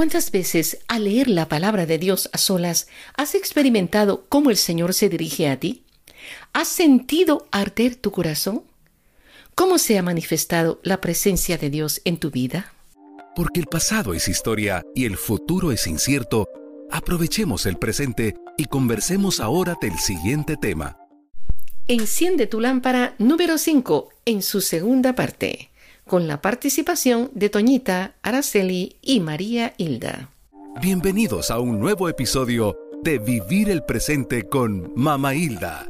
¿Cuántas veces al leer la palabra de Dios a solas has experimentado cómo el Señor se dirige a ti? ¿Has sentido arder tu corazón? ¿Cómo se ha manifestado la presencia de Dios en tu vida? Porque el pasado es historia y el futuro es incierto, aprovechemos el presente y conversemos ahora del siguiente tema. Enciende tu lámpara número 5 en su segunda parte, con la participación de Toñita, Araceli y María Hilda. Bienvenidos a un nuevo episodio de Vivir el Presente con Mama Hilda.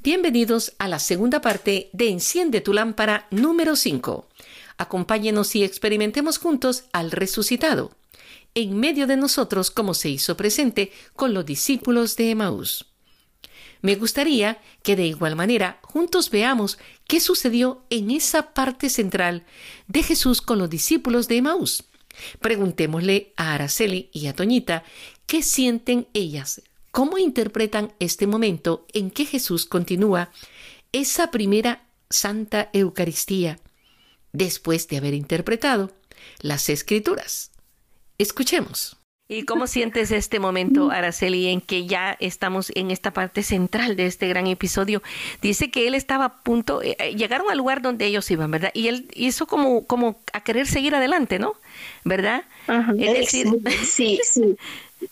Bienvenidos a la segunda parte de Enciende tu lámpara número 5. Acompáñenos y experimentemos juntos al resucitado, en medio de nosotros como se hizo presente con los discípulos de Emaús. Me gustaría que de igual manera juntos veamos qué sucedió en esa parte central de Jesús con los discípulos de Emaús. Preguntémosle a Araceli y a Toñita qué sienten ellas ¿Cómo interpretan este momento en que Jesús continúa esa primera Santa Eucaristía después de haber interpretado las Escrituras? Escuchemos. ¿Y cómo sientes este momento, Araceli, en que ya estamos en esta parte central de este gran episodio? Dice que él estaba a punto, eh, eh, llegaron al lugar donde ellos iban, ¿verdad? Y él hizo como, como a querer seguir adelante, ¿no? ¿Verdad? sí, sí.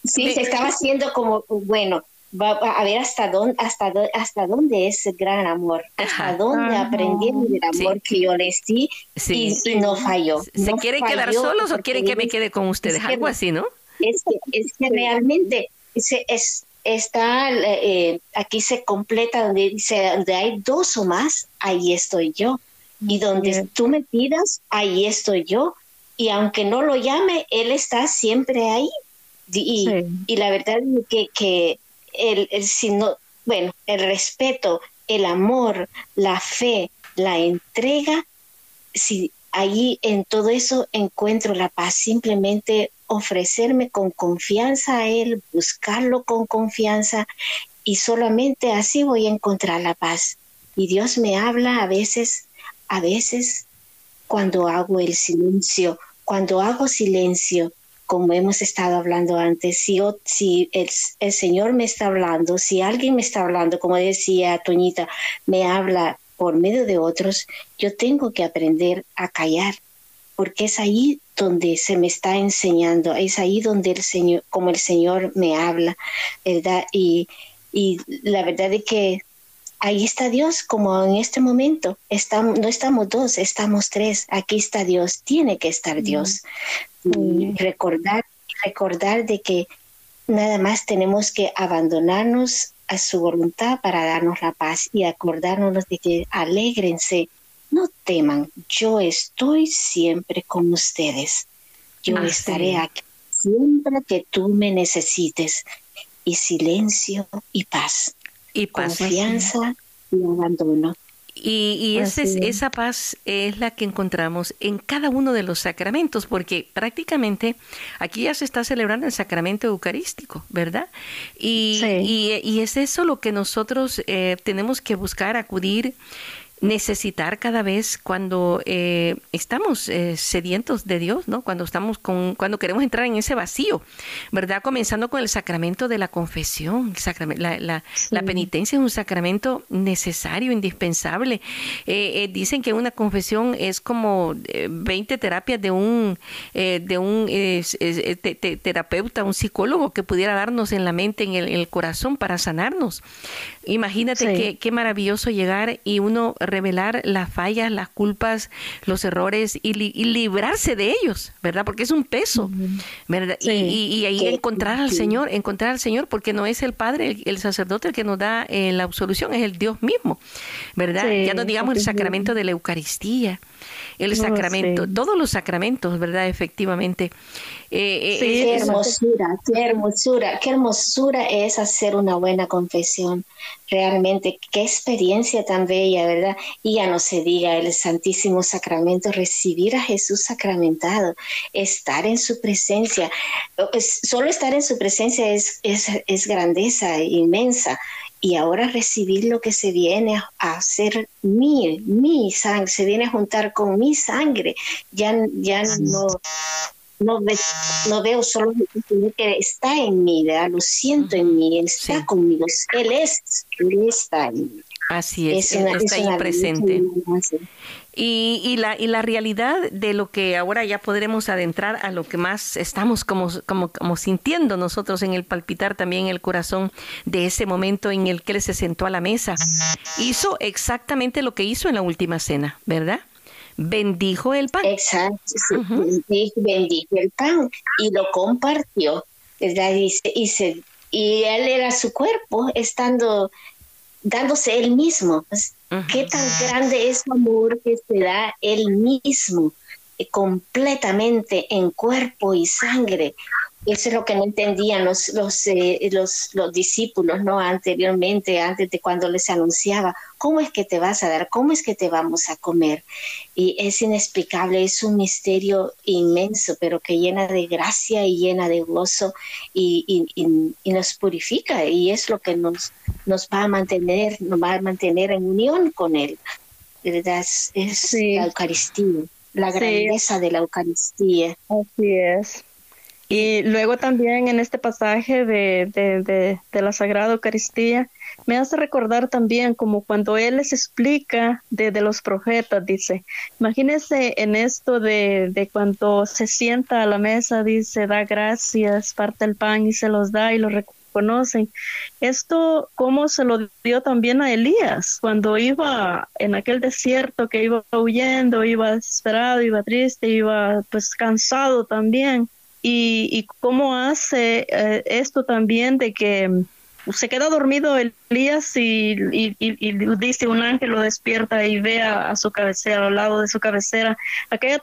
Sí, se estaba haciendo como, bueno, va a ver hasta dónde, hasta, hasta dónde es el gran amor, hasta dónde aprendí el amor que yo les di y, no falló. ¿Se quieren quedar solos o quieren que me quede con ustedes? Algo así, ¿no? Es que, es que realmente es, está, eh, aquí se completa donde dice, donde hay dos o más, ahí estoy yo. Y donde tú me pidas, ahí estoy yo. Y aunque no lo llame, Él está siempre ahí. Y, y la verdad es que, que el, el, bueno, el respeto, el amor, la fe, la entrega, si ahí en todo eso encuentro la paz, simplemente ofrecerme con confianza a Él, buscarlo con confianza y solamente así voy a encontrar la paz. Y Dios me habla a veces, a veces cuando hago el silencio, cuando hago silencio, como hemos estado hablando antes, si, el, el, Señor me está hablando, si alguien me está hablando, como decía Toñita, me habla por medio de otros, yo tengo que aprender a callar, porque es ahí donde se me está enseñando, es ahí donde el Señor, como el Señor me habla, ¿verdad? Y, y la verdad es que ahí está Dios, como en este momento. Estamos, no estamos dos, estamos tres. Aquí está Dios, tiene que estar Dios. recordar, recordar de que nada más tenemos que abandonarnos a su voluntad para darnos la paz y acordarnos de que alégrense, no teman, yo estoy siempre con ustedes. Yo estaré aquí siempre que tú me necesites. Y silencio y paz y confianza y abandono. Y, esa paz es la que encontramos en cada uno de los sacramentos, porque prácticamente aquí ya se está celebrando el sacramento eucarístico, ¿verdad? Y, y, es eso lo que nosotros eh, tenemos que buscar, acudir necesitar cada vez cuando eh, estamos eh, sedientos de Dios, ¿no? Cuando estamos con, cuando queremos entrar en ese vacío, ¿verdad? Comenzando con el sacramento de la confesión, la, la, la, penitencia es un sacramento necesario, indispensable. Eh, dicen que una confesión es como 20 terapias de un de un terapeuta, un psicólogo que pudiera darnos en la mente, en el, corazón para sanarnos. Imagínate qué, qué maravilloso llegar y uno revelar las fallas, las culpas, los errores y, librarse de ellos, ¿verdad? Porque es un peso, ¿verdad? y, ahí encontrar al Señor, encontrar al Señor, porque no es el Padre, el, sacerdote el que nos da eh, la absolución, es el Dios mismo, ¿verdad? ya no digamos el sacramento de la Eucaristía el sacramento, todos los sacramentos, ¿verdad? Efectivamente. Eh, eh qué hermosura, qué hermosura, qué hermosura es hacer una buena confesión. Realmente, qué experiencia tan bella, ¿verdad? Y ya no se diga el Santísimo Sacramento, recibir a Jesús sacramentado, estar en su presencia. Solo estar en su presencia es, es, es grandeza inmensa y ahora recibir lo que se viene a hacer mi, mi sangre, se viene a juntar con mi sangre. Ya, ya no, no, no veo solo que está en mí, lo siento en mí, Él está conmigo, Él es, Él está en mí. Así es, Él está ahí presente. Y, y, la, y la realidad de lo que ahora ya podremos adentrar a lo que más estamos como, como, como sintiendo nosotros en el palpitar también el corazón de ese momento en el que Él se sentó a la mesa. Hizo exactamente lo que hizo en la última cena, ¿verdad? bendijo el pan. Exacto, bendijo el pan y lo compartió, ¿verdad? Y, y, y él era su cuerpo, estando, dándose él mismo. Pues, ¿Qué tan grande es su amor que se da él mismo, eh, completamente en cuerpo y sangre? Eso es lo que no entendían los, los, eh, los, los, discípulos no anteriormente, antes de cuando les anunciaba, ¿cómo es que te vas a dar? ¿Cómo es que te vamos a comer? Y es inexplicable, es un misterio inmenso, pero que llena de gracia y llena de gozo y, y, nos purifica y es lo que nos, nos va a mantener, nos va a mantener en unión con Él. ¿Verdad? Es, la Eucaristía, la grandeza de la Eucaristía. Así es. Y luego también en este pasaje de, de, de, la Sagrada Eucaristía me hace recordar también como cuando Él les explica de, los profetas, dice, imagínense en esto de, de cuando se sienta a la mesa, dice, da gracias, parte el pan y se los da y lo reconocen. Esto, ¿cómo se lo dio también a Elías cuando iba en aquel desierto que iba huyendo, iba desesperado, iba triste, iba pues cansado también? Y, cómo hace eh, esto también de que mm, se queda dormido Elías y, y, dice un ángel lo despierta y ve a, su cabecera, al lado de su cabecera, aquella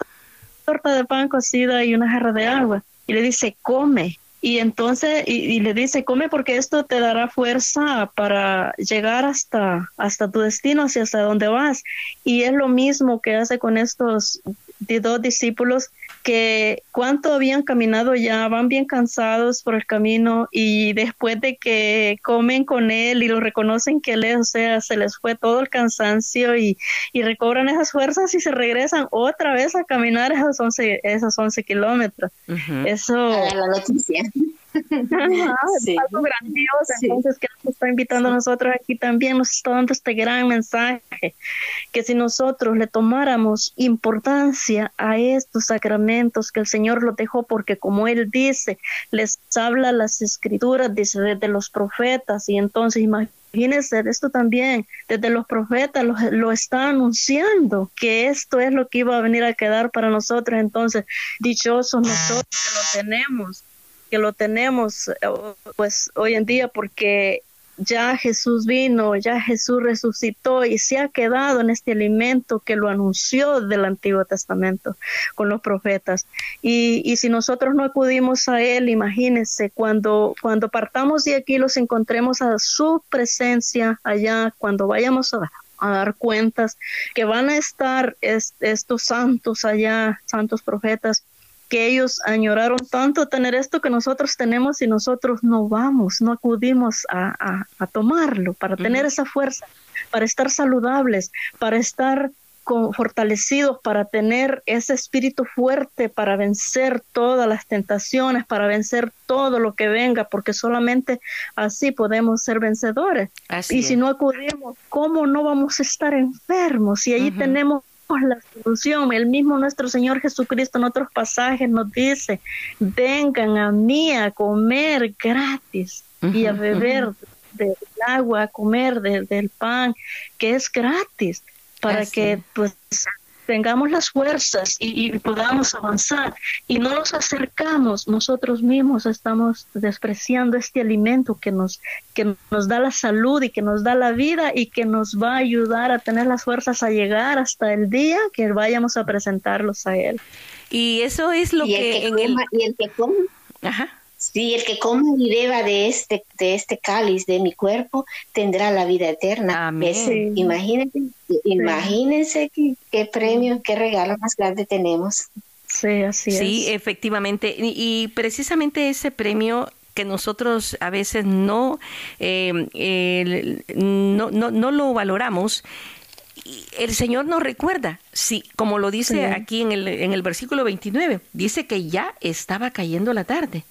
torta de pan cocida y una jarra de agua. Y le dice, come. Y entonces, y, le dice, come porque esto te dará fuerza para llegar hasta, hasta tu destino, hacia hasta donde vas. Y es lo mismo que hace con estos dos discípulos que cuánto habían caminado ya, van bien cansados por el camino y después de que comen con él y lo reconocen que él es, o sea, se les fue todo el cansancio y, y recobran esas fuerzas y se regresan otra vez a caminar esos 11, esos 11 kilómetros. Eso... la noticia. Es algo grandioso, entonces que nos está invitando a nosotros aquí también, nos está dando este gran mensaje, que si nosotros le tomáramos importancia a estos sacramentos que el Señor los dejó, porque como Él dice, les habla las escrituras, dice desde los profetas, y entonces Imagínense, esto también, desde los profetas lo, lo, está anunciando, que esto es lo que iba a venir a quedar para nosotros. Entonces, dichosos nosotros que lo tenemos que lo tenemos eh, pues hoy en día porque ya Jesús vino, ya Jesús resucitó y se ha quedado en este alimento que lo anunció del Antiguo Testamento con los profetas. Y, y si nosotros no acudimos a Él, imagínense, cuando, cuando partamos de aquí los encontremos a su presencia allá, cuando vayamos a, a dar cuentas, que van a estar estos santos allá, santos profetas, que ellos añoraron tanto tener esto que nosotros tenemos y nosotros no vamos, no acudimos a, tomarlo para tener esa fuerza, para estar saludables, para estar fortalecidos, para tener ese espíritu fuerte, para vencer todas las tentaciones, para vencer todo lo que venga, porque solamente así podemos ser vencedores. y si no acudimos, ¿cómo no vamos a estar enfermos? Y allí tenemos la solución. El mismo nuestro Señor Jesucristo en otros pasajes nos dice, vengan a mí a comer gratis y a beber del agua, a comer del pan, que es gratis, para que pues tengamos las fuerzas y, podamos avanzar y no nos acercamos, nosotros mismos estamos despreciando este alimento que nos, que nos da la salud y que nos da la vida y que nos va a ayudar a tener las fuerzas a llegar hasta el día que vayamos a presentarlos a Él. Y eso es lo que, en el... Y el que come, Ajá. Sí, el que come y beba de este, de este cáliz de mi cuerpo tendrá la vida eterna. Amén. imagínense, imagínense qué, premio, qué regalo más grande tenemos. Sí, así es. Sí, efectivamente. Y, precisamente ese premio que nosotros a veces no, eh, no, no, no lo valoramos el Señor nos recuerda, sí, como lo dice aquí en el, en el versículo 29, dice que ya estaba cayendo la tarde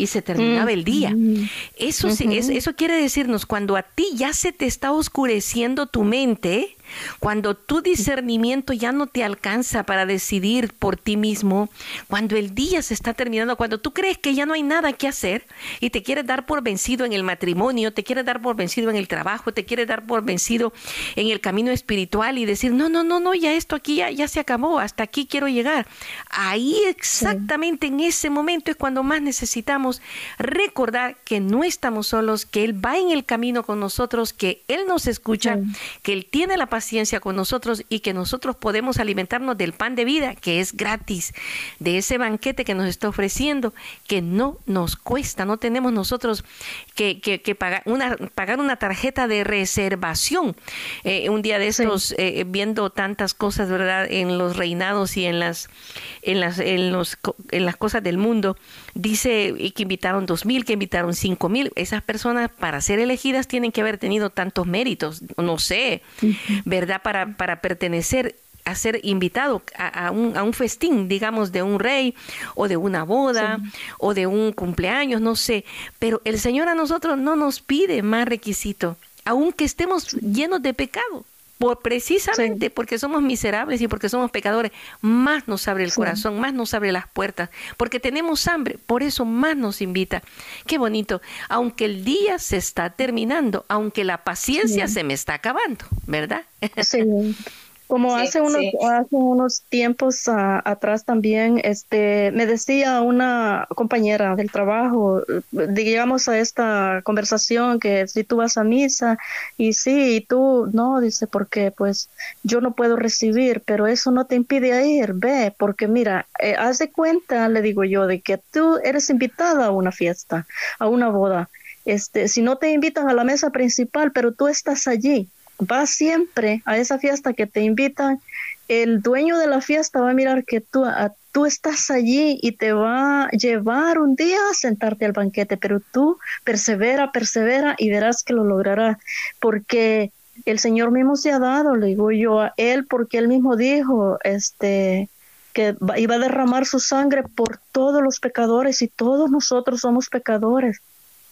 y se terminaba el día. Mm. Eso, sí, eso quiere decirnos, cuando a ti ya se te está oscureciendo tu mente, cuando tu discernimiento ya no te alcanza para decidir por ti mismo, cuando el día se está terminando, cuando tú crees que ya no hay nada que hacer y te quieres dar por vencido en el matrimonio, te quieres dar por vencido en el trabajo, te quieres dar por vencido en el camino espiritual y decir, no, no, no, no, ya esto aquí ya, ya se acabó, hasta aquí quiero llegar. Ahí exactamente en ese momento es cuando más necesitamos recordar que no estamos solos, que Él va en el camino con nosotros, que Él nos escucha, que Él tiene la paciencia ciencia con nosotros y que nosotros podemos alimentarnos del pan de vida que es gratis, de ese banquete que nos está ofreciendo, que no nos cuesta, no tenemos nosotros que, que, pagar, una, pagar una tarjeta de reservación. Eh, un día de estos, eh, viendo tantas cosas, ¿verdad?, en los reinados y en las, en las, en los, en las cosas del mundo, dice que invitaron dos mil, que invitaron cinco mil. Esas personas para ser elegidas tienen que haber tenido tantos méritos, no sé, ¿verdad? Para, para pertenecer a ser invitado a, un, a, un, festín, digamos, de un rey o de una boda o de un cumpleaños, no sé. Pero el Señor a nosotros no nos pide más requisito, aunque estemos llenos de pecado por precisamente porque somos miserables y porque somos pecadores, más nos abre el corazón, más nos abre las puertas, porque tenemos hambre, por eso más nos invita. Qué bonito, aunque el día se está terminando, aunque la paciencia se me está acabando, ¿verdad? Sí. Como hace, unos, hace unos tiempos ah, atrás también, este, me decía una compañera del trabajo, digamos a esta conversación que si tú vas a misa y sí, y tú no, dice, porque pues yo no puedo recibir, pero eso no te impide ir, ve, porque mira, eh, haz de cuenta, le digo yo, de que tú eres invitada a una fiesta, a una boda. Este, si no te invitan a la mesa principal, pero tú estás allí, vas siempre a esa fiesta que te invitan, el dueño de la fiesta va a mirar que tú, tú estás allí y te va a llevar un día a sentarte al banquete, pero tú persevera, persevera y verás que lo lograrás, porque el Señor mismo se ha dado, le digo yo a Él, porque Él mismo dijo, este, que iba a derramar su sangre por todos los pecadores y todos nosotros somos pecadores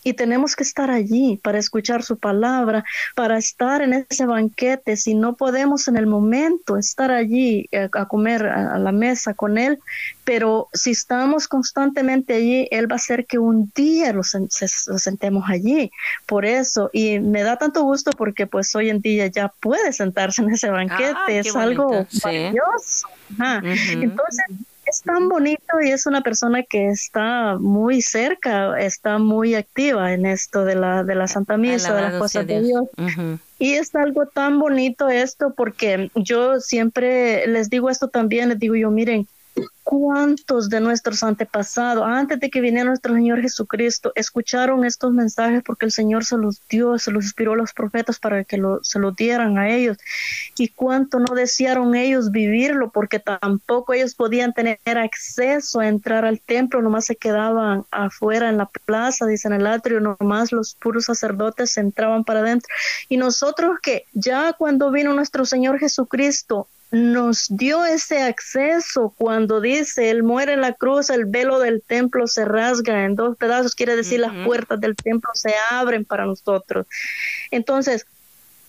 y tenemos que estar allí para escuchar su palabra, para estar en ese banquete. Si no podemos en el momento estar allí eh, a comer a, la mesa con Él, pero si estamos constantemente allí, Él va a hacer que un día lo, sentemos allí. Por eso, y me da tanto gusto porque pues hoy en día ya puede sentarse en ese banquete, ah, es algo maravilloso. Entonces, es tan bonito y es una persona que está muy cerca, está muy activa en esto de la, de la Santa Misa, de las cosas de Dios. Y es algo tan bonito esto porque yo siempre les digo esto también, les digo yo, miren, ¿Cuántos de nuestros antepasados, antes de que viniera nuestro Señor Jesucristo, escucharon estos mensajes porque el Señor se los dio, se los inspiró a los profetas para que se los dieran a ellos? ¿Y cuánto no desearon ellos vivirlo porque tampoco ellos podían tener acceso a entrar al templo, nomás se quedaban afuera en la plaza, dicen el atrio, nomás los puros sacerdotes entraban para adentro. Y nosotros que ya cuando vino nuestro Señor Jesucristo, nos dio ese acceso cuando dice, Él muere en la cruz, el velo del templo se rasga en dos pedazos, quiere decir las puertas del templo se abren para nosotros. Entonces,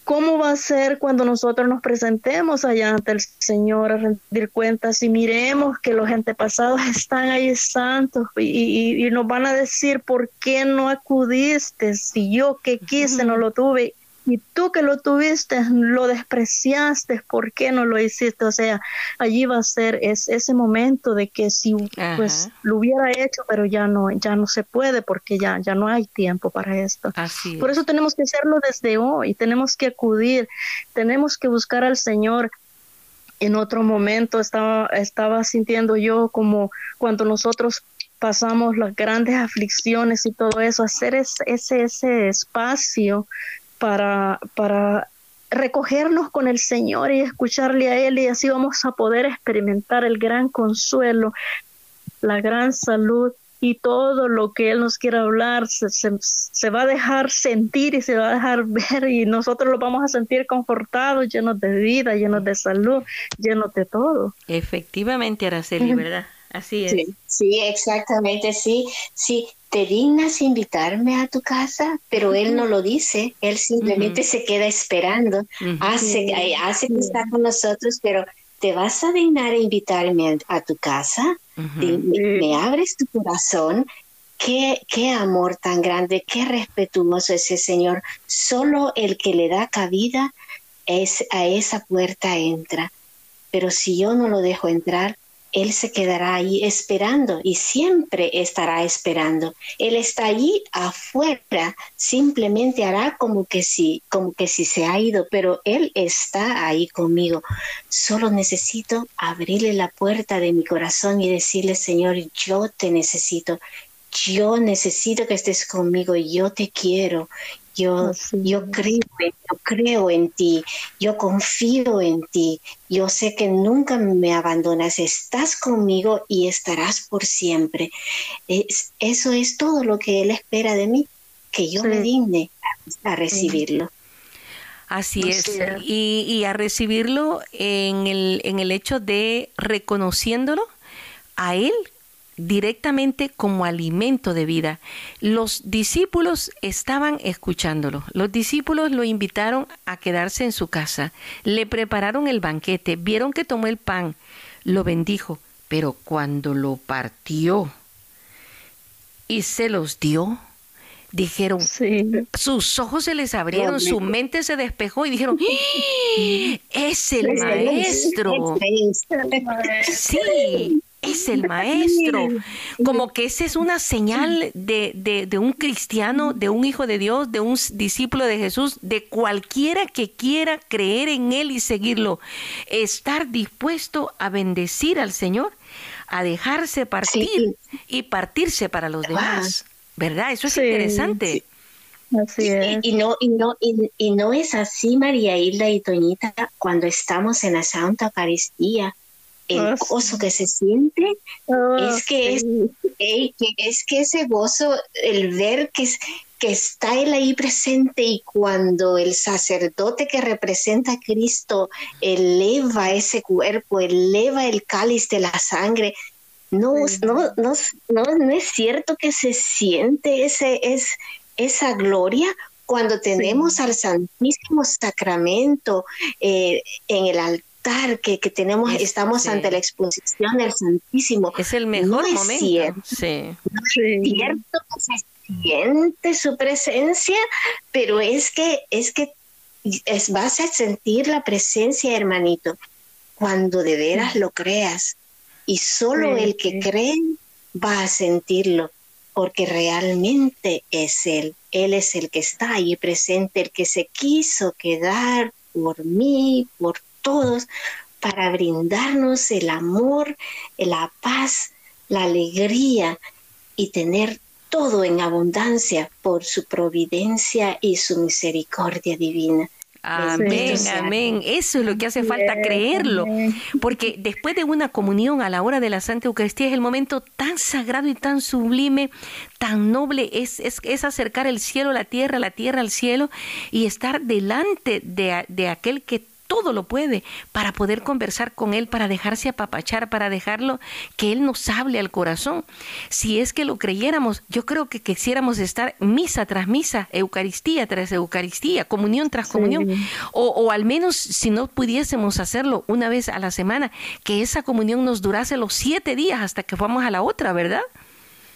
¿cómo va a ser cuando nosotros nos presentemos allá ante el Señor a rendir cuentas y miremos que los antepasados están ahí santos y, y, nos van a decir, ¿por qué no acudiste? Si yo que quise no lo tuve y tú que lo tuviste, lo despreciaste, ¿por qué no lo hiciste? O sea, allí va a ser es, ese momento de que si pues lo hubiera hecho, pero ya no, ya no se puede porque ya, ya no hay tiempo para esto. Por eso tenemos que hacerlo desde hoy, tenemos que acudir, tenemos que buscar al Señor en otro momento estaba, estaba sintiendo yo como cuando nosotros pasamos las grandes aflicciones y todo eso, hacer ese, ese, ese espacio para, para recogernos con el Señor y escucharle a Él y así vamos a poder experimentar el gran consuelo, la gran salud y todo lo que Él nos quiera hablar se, se, va a dejar sentir y se va a dejar ver y nosotros lo vamos a sentir confortados, llenos de vida, llenos de salud, llenos de todo. Efectivamente, Araceli, ¿verdad? Así es. Sí, exactamente, sí. Sí, te dignas invitarme a tu casa, pero él no lo dice, él simplemente se queda esperando, hace, hace que está con nosotros, pero ¿te vas a dignar a invitarme a, tu casa? me, abres tu corazón? Qué, qué amor tan grande, qué respetuoso ese Señor. Solo el que le da cabida es, a esa puerta entra. Pero si yo no lo dejo entrar, él se quedará ahí esperando y siempre estará esperando. Él está allí afuera, simplemente hará como que sí, como que si se ha ido, pero Él está ahí conmigo. Solo necesito abrirle la puerta de mi corazón y decirle, Señor, yo te necesito. Yo necesito que estés conmigo, yo te quiero, yo, yo, creo, yo creo en ti, yo confío en ti, yo sé que nunca me abandonas, estás conmigo y estarás por siempre. eso es todo lo que Él espera de mí, que yo me digne a, recibirlo. Así es, Y, y, a recibirlo en el, en el hecho de reconociéndolo a Él directamente como alimento de vida. Los discípulos estaban escuchándolo. Los discípulos lo invitaron a quedarse en su casa. Le prepararon el banquete. Vieron que tomó el pan. Lo bendijo. Pero cuando lo partió y se los dio, dijeron, sus ojos se les abrieron, su mente se despejó y dijeron, ¡Ah! es el maestro. Sí, es el maestro. Como que esa es una señal de, de, un cristiano, de un hijo de Dios, de un discípulo de Jesús, de cualquiera que quiera creer en Él y seguirlo. Estar dispuesto a bendecir al Señor, a dejarse partir y partirse para los demás. ¿Verdad? Eso es interesante. Así es. Y, no, y, no, y, no es así, María Hilda y Toñita, cuando estamos en la Santa Eucaristía el ah, gozo que se siente ah, es que es, es que ese gozo el ver que que está él ahí presente y cuando el sacerdote que representa a Cristo eleva ese cuerpo, eleva el cáliz de la sangre, no, no, no, no, es cierto que se siente ese, es, esa gloria cuando tenemos al Santísimo Sacramento eh, en el altar que, tenemos, estamos ante la exposición del Santísimo. Es el mejor momento. Cierto, sí. es cierto que se siente su presencia, pero es que, es que es, vas a sentir la presencia, hermanito, cuando de veras lo creas. Y solo el que cree va a sentirlo, porque realmente es Él. Él es el que está ahí presente, el que se quiso quedar por mí, por todos para brindarnos el amor, la paz, la alegría y tener todo en abundancia por su providencia y su misericordia divina. Amén, amén. Eso es lo que hace falta creerlo. Porque después de una comunión a la hora de la Santa Eucaristía es el momento tan sagrado y tan sublime, tan noble, es, es, acercar el cielo a la tierra, la tierra al cielo y estar delante de, de aquel que todo lo puede para poder conversar con Él, para dejarse apapachar, para dejarlo que Él nos hable al corazón. Si es que lo creyéramos, yo creo que quisiéramos estar misa tras misa, Eucaristía tras Eucaristía, comunión tras comunión, o, o, al menos si no pudiésemos hacerlo una vez a la semana, que esa comunión nos durase los siete días hasta que fuéramos a la otra, ¿verdad?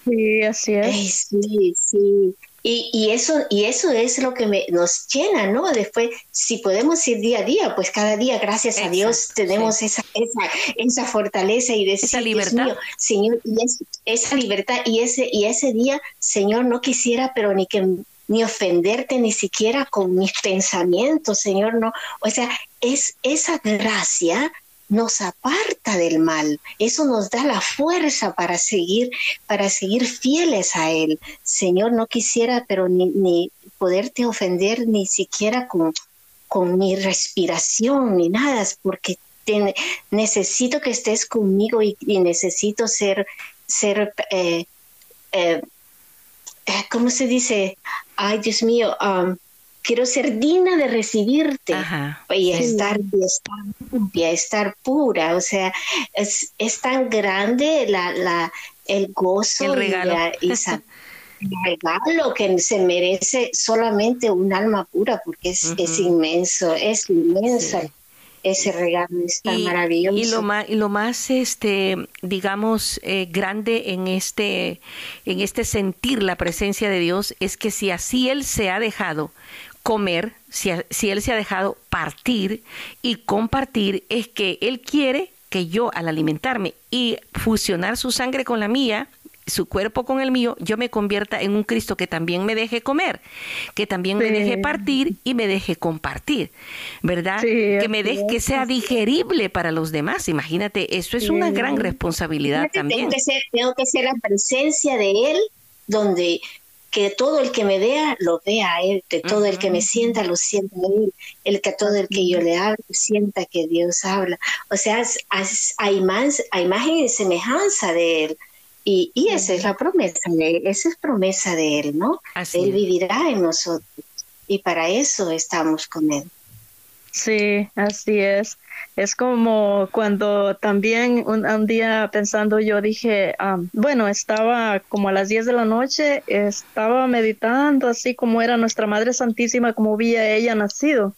Sí, así es. sí, sí. Y, y, eso, y eso es lo que me, nos llena, ¿no? Después, si podemos ir día a día, pues cada día, gracias a Dios, tenemos esa, esa, esa, fortaleza y decir, esa libertad. Señor, y esa libertad y ese, y ese día, Señor, no quisiera, pero ni que ni ofenderte ni siquiera con mis pensamientos, Señor, no. O sea, es esa gracia nos aparta del mal. Eso nos da la fuerza para seguir, para seguir fieles a Él. Señor, no quisiera, pero ni, poderte ofender ni siquiera con, con mi respiración ni nada, porque necesito que estés conmigo y, necesito ser, ser eh, eh, eh, ¿cómo se dice? Ay, Dios mío, um, quiero ser digna de recibirte y, estar, y, estar, pura. O sea, es, es tan grande la, la, el gozo el regalo. y, regalo que se merece solamente un alma pura, porque es, es inmenso, es inmenso ese regalo es tan maravilloso. Y lo más, y lo más este, digamos, eh, grande en este, en este sentir la presencia de Dios es que si así Él se ha dejado comer, si, si Él se ha dejado partir y compartir, es que Él quiere que yo al alimentarme y fusionar su sangre con la mía, su cuerpo con el mío, yo me convierta en un Cristo que también me deje comer, que también me deje partir y me deje compartir, ¿verdad? que me deje que sea digerible para los demás. Imagínate, eso es una gran responsabilidad también. Tengo que, ser, tengo que ser la presencia de Él donde que todo el que me vea lo vea a él, que todo el que me sienta lo sienta a él, el que todo el que yo le hable sienta que Dios habla. O sea, hay, más, hay imagen y semejanza de él. Y, y esa es la promesa de él, esa es promesa de él, ¿no? él vivirá en nosotros y para eso estamos con él. Sí, así es. Es como cuando también un, día pensando yo dije, ah, bueno, estaba como a las 10 de la noche, estaba meditando así como era nuestra Madre Santísima, como veía ella nacido.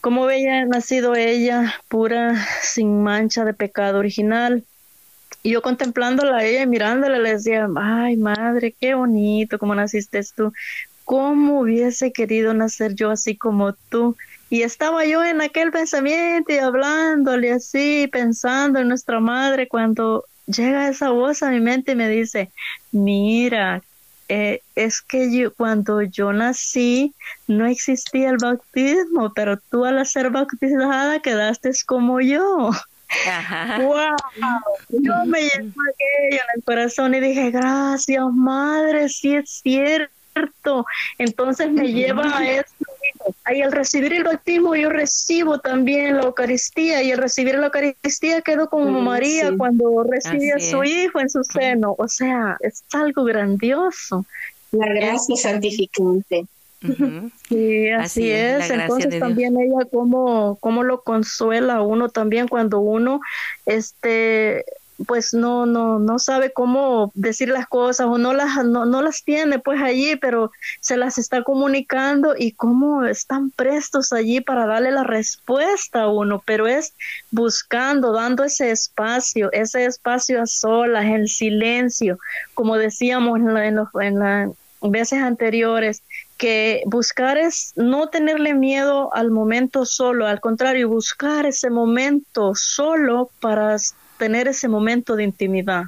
Como veía nacido ella, pura, sin mancha de pecado original. Y yo contemplándola a ella y mirándola le decía, ay madre, qué bonito como naciste tú. ¿Cómo hubiese querido nacer yo así como tú? Y estaba yo en aquel pensamiento y hablándole así, pensando en nuestra madre, cuando llega esa voz a mi mente y me dice, mira, eh, es que yo, cuando yo nací no existía el bautismo, pero tú al ser bautizada quedaste como yo. ¡Wow! Yo me llevo aquello en el corazón y dije, gracias, madre, sí es cierto. Entonces me lleva a eso. Y al recibir el bautismo, yo recibo también la Eucaristía. Y al recibir la Eucaristía, quedo como María cuando recibe a su hijo en su seno. O sea, es algo grandioso. La gracia santificante. Sí, así, es. Entonces también ella cómo, cómo lo consuela a uno también cuando uno este pues no no no sabe cómo decir las cosas o no las no, no las tiene pues allí, pero se las está comunicando y cómo están prestos allí para darle la respuesta a uno, pero es buscando, dando ese espacio, ese espacio a solas, en silencio, como decíamos en, en, en las veces anteriores, que buscar es no tenerle miedo al momento solo, al contrario, buscar ese momento solo para tener ese momento de intimidad.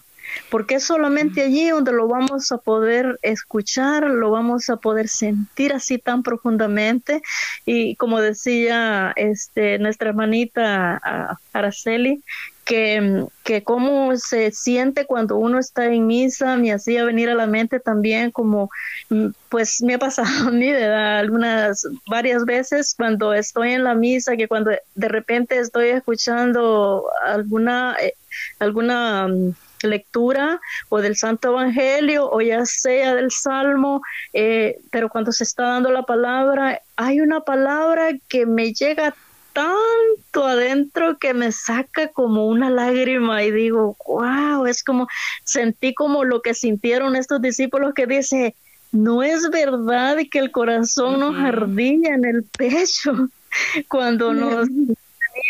Porque es solamente allí donde lo vamos a poder escuchar, lo vamos a poder sentir así tan profundamente. Y como decía este, nuestra hermanita Araceli, que, que cómo se siente cuando uno está en misa, me hacía venir a la mente también como, mm, pues me ha pasado a mí, ¿verdad? Algunas, varias veces cuando estoy en la misa, que cuando de repente estoy escuchando alguna, eh, alguna mm, lectura o del Santo Evangelio o ya sea del Salmo, eh, pero cuando se está dando la palabra, hay una palabra que me llega tanto adentro que me saca como una lágrima y digo, wow, es como, sentí como lo que sintieron estos discípulos que dice, no es verdad que el corazón nos ardía en el pecho cuando nos venía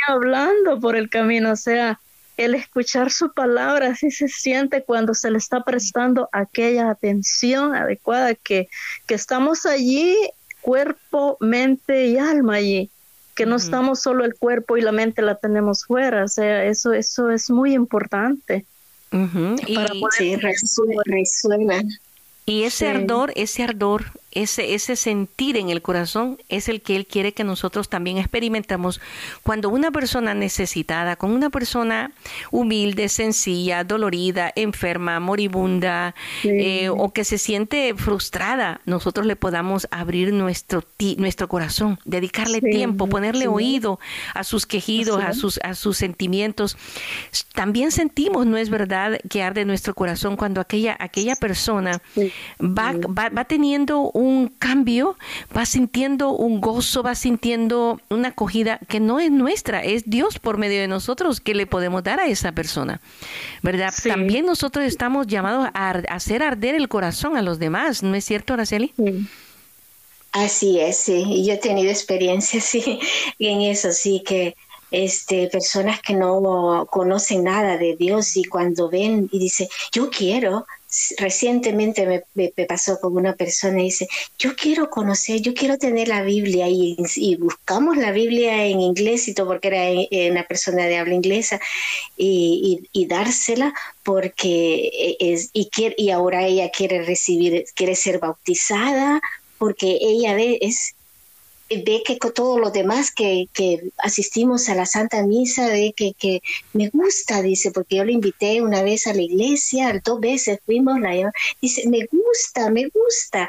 hablando por el camino, o sea, el escuchar su palabra así se siente cuando se le está prestando aquella atención adecuada que, que estamos allí, cuerpo, mente y alma allí que no estamos solo el cuerpo y la mente la tenemos fuera, o sea, eso, eso es muy importante. y, sí, resuena, Y ese ardor, ese ardor ese, ese sentir en el corazón es el que Él quiere que nosotros también experimentamos cuando una persona necesitada, con una persona humilde, sencilla, dolorida, enferma, moribunda eh, o que se siente frustrada, nosotros le podamos abrir nuestro, nuestro corazón, dedicarle tiempo, ponerle oído a sus quejidos, a sus, a sus sentimientos. También sentimos, ¿no es verdad?, que arde nuestro corazón cuando aquella, aquella persona va, va, va teniendo un cambio, va sintiendo un gozo, va sintiendo una acogida que no es nuestra, es Dios por medio de nosotros que le podemos dar a esa persona, ¿verdad? También nosotros estamos llamados a hacer arder el corazón a los demás, ¿no es cierto, Araceli? Así es, sí, yo he tenido experiencia, sí, en eso, sí, que este, personas que no conocen nada de Dios y cuando ven y dice, yo quiero, recientemente me, pasó con una persona y dice, yo quiero conocer, yo quiero tener la Biblia y, buscamos la Biblia en inglés y todo porque era una persona de habla inglesa y, dársela porque es, y, quiere, y ahora ella quiere recibir, quiere ser bautizada porque ella es, ve que con todo lo demás que, asistimos a la Santa Misa, ve que, que, me gusta, dice, porque yo le invité una vez a la iglesia, dos veces fuimos, la dice, me gusta, me gusta,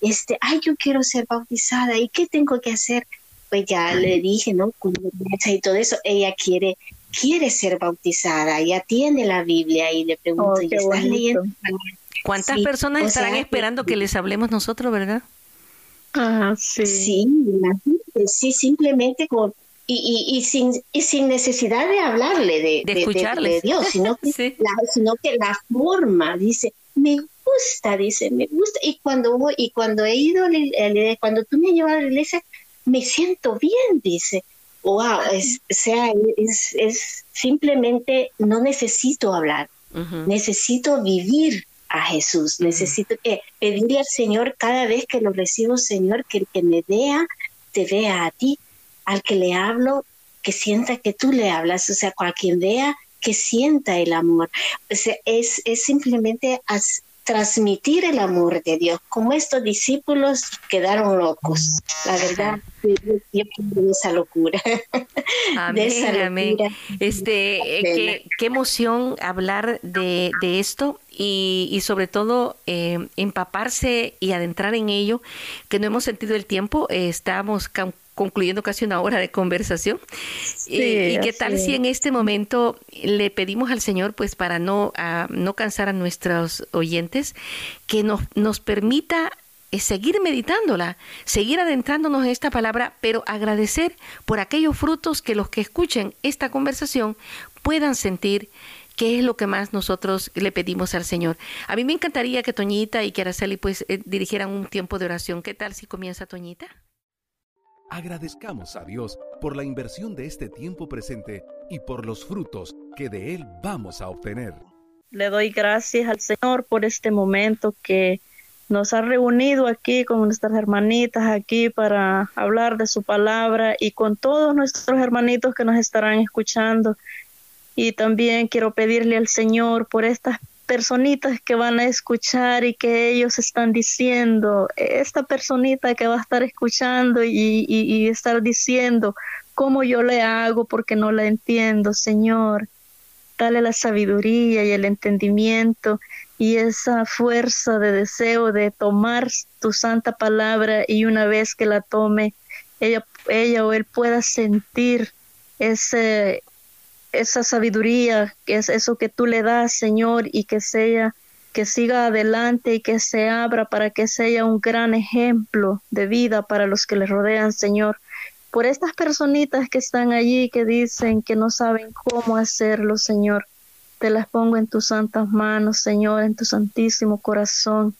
este, ay, yo quiero ser bautizada, ¿y qué tengo que hacer? Pues ya le dije, ¿no? Y todo eso, ella quiere quiere ser bautizada, ya tiene la Biblia y le pregunto, oh, ¿y estás leyendo? ¿Cuántas personas estarán esperando que les hablemos nosotros, verdad? Ah, sí. Sí, sí, simplemente con, y, y, sin, y sin necesidad de hablarle de, de, Dios, sino que, la, sino que la forma, dice, me gusta, dice, me gusta. Y cuando, y cuando he ido, cuando tú me llevas a la iglesia, me siento bien, dice. Wow, es, o sea, es, es simplemente no necesito hablar, necesito vivir a Jesús. Necesito que pedirle al Señor cada vez que lo recibo, Señor, que el que me vea, te vea a ti. Al que le hablo, que sienta que tú le hablas. O sea, a quien vea, que sienta el amor. O sea, es, es simplemente transmitir el amor de Dios. Como estos discípulos quedaron locos. La verdad, yo de esa locura. Amén, Este, eh, qué, qué, emoción hablar de, de esto y, y sobre todo eh, empaparse y adentrar en ello, que no hemos sentido el tiempo, eh, estamos concluyendo casi una hora de conversación. y, qué tal si en este momento le pedimos al Señor, pues para no, no cansar a nuestros oyentes, que nos, nos permita eh, seguir meditándola, seguir adentrándonos en esta palabra, pero agradecer por aquellos frutos que los que escuchen esta conversación puedan sentir qué es lo que más nosotros le pedimos al Señor. A mí me encantaría que Toñita y que Araceli pues eh, dirigieran un tiempo de oración. ¿Qué tal si comienza Toñita? Agradezcamos a Dios por la inversión de este tiempo presente y por los frutos que de Él vamos a obtener. Le doy gracias al Señor por este momento que nos ha reunido aquí con nuestras hermanitas aquí para hablar de su palabra y con todos nuestros hermanitos que nos estarán escuchando. Y también quiero pedirle al Señor por estas personitas que van a escuchar y que ellos están diciendo, esta personita que va a estar escuchando y, y, estar diciendo cómo yo le hago porque no la entiendo, Señor. Dale la sabiduría y el entendimiento y esa fuerza de deseo de tomar tu santa palabra y una vez que la tome, ella, ella o él pueda sentir ese, esa sabiduría, que es eso que tú le das, Señor, y que sea que siga adelante y que se abra para que sea un gran ejemplo de vida para los que le rodean, Señor. Por estas personitas que están allí que dicen que no saben cómo hacerlo, Señor, te las pongo en tus santas manos, Señor, en tu santísimo corazón.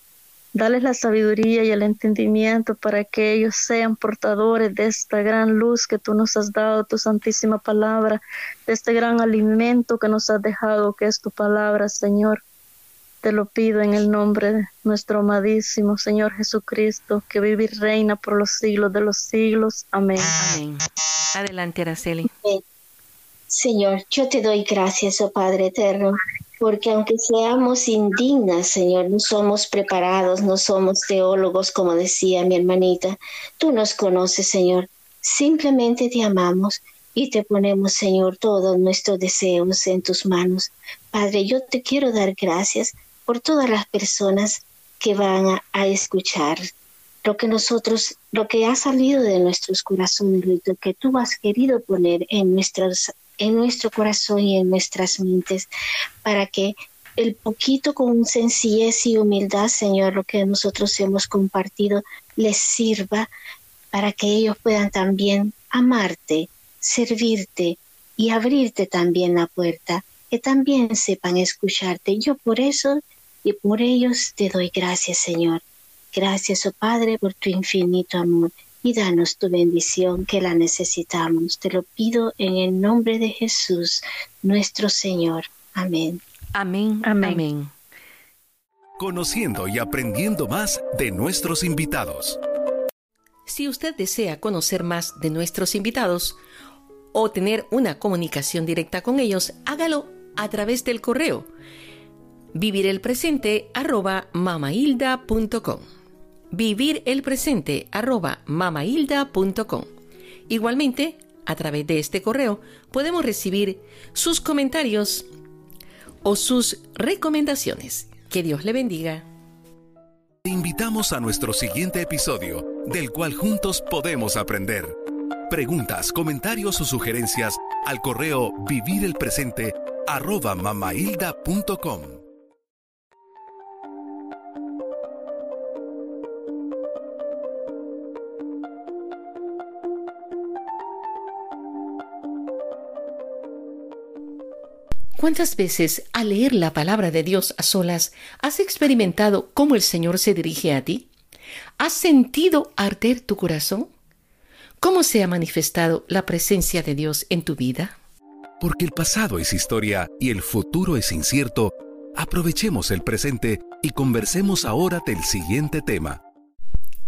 Dales la sabiduría y el entendimiento para que ellos sean portadores de esta gran luz que tú nos has dado, tu santísima palabra, de este gran alimento que nos has dejado, que es tu palabra, Señor. Te lo pido en el nombre de nuestro amadísimo Señor Jesucristo, que vive y reina por los siglos de los siglos. Amén. Amén. Adelante, Araceli. Señor, yo te doy gracias, oh Padre eterno porque aunque seamos indignas, Señor, no somos preparados, no somos teólogos, como decía mi hermanita, tú nos conoces, Señor. Simplemente te amamos y te ponemos, Señor, todos nuestros deseos en tus manos. Padre, yo te quiero dar gracias por todas las personas que van a, escuchar lo que nosotros, lo que ha salido de nuestros corazones, lo que tú has querido poner en nuestras en nuestro corazón y en nuestras mentes, para que el poquito con sencillez y humildad, Señor, lo que nosotros hemos compartido, les sirva para que ellos puedan también amarte, servirte y abrirte también la puerta, que también sepan escucharte. Yo por eso y por ellos te doy gracias, Señor. Gracias, oh Padre, por tu infinito amor y danos tu bendición que la necesitamos. Te lo pido en el nombre de Jesús, nuestro Señor. Amén. Amén. Amén. Conociendo y aprendiendo más de nuestros invitados. Si usted desea conocer más de nuestros invitados o tener una comunicación directa con ellos, hágalo a través del correo vivirelpresente@mamahilda.com vivir el presente arroba mamahilda.com. Igualmente, a través de este correo podemos recibir sus comentarios o sus recomendaciones. Que Dios le bendiga. Te invitamos a nuestro siguiente episodio, del cual juntos podemos aprender. Preguntas, comentarios o sugerencias al correo vivirelpresente ¿Cuántas veces al leer la palabra de Dios a solas has experimentado cómo el Señor se dirige a ti? ¿Has sentido arder tu corazón? ¿Cómo se ha manifestado la presencia de Dios en tu vida? Porque el pasado es historia y el futuro es incierto, aprovechemos el presente y conversemos ahora del siguiente tema.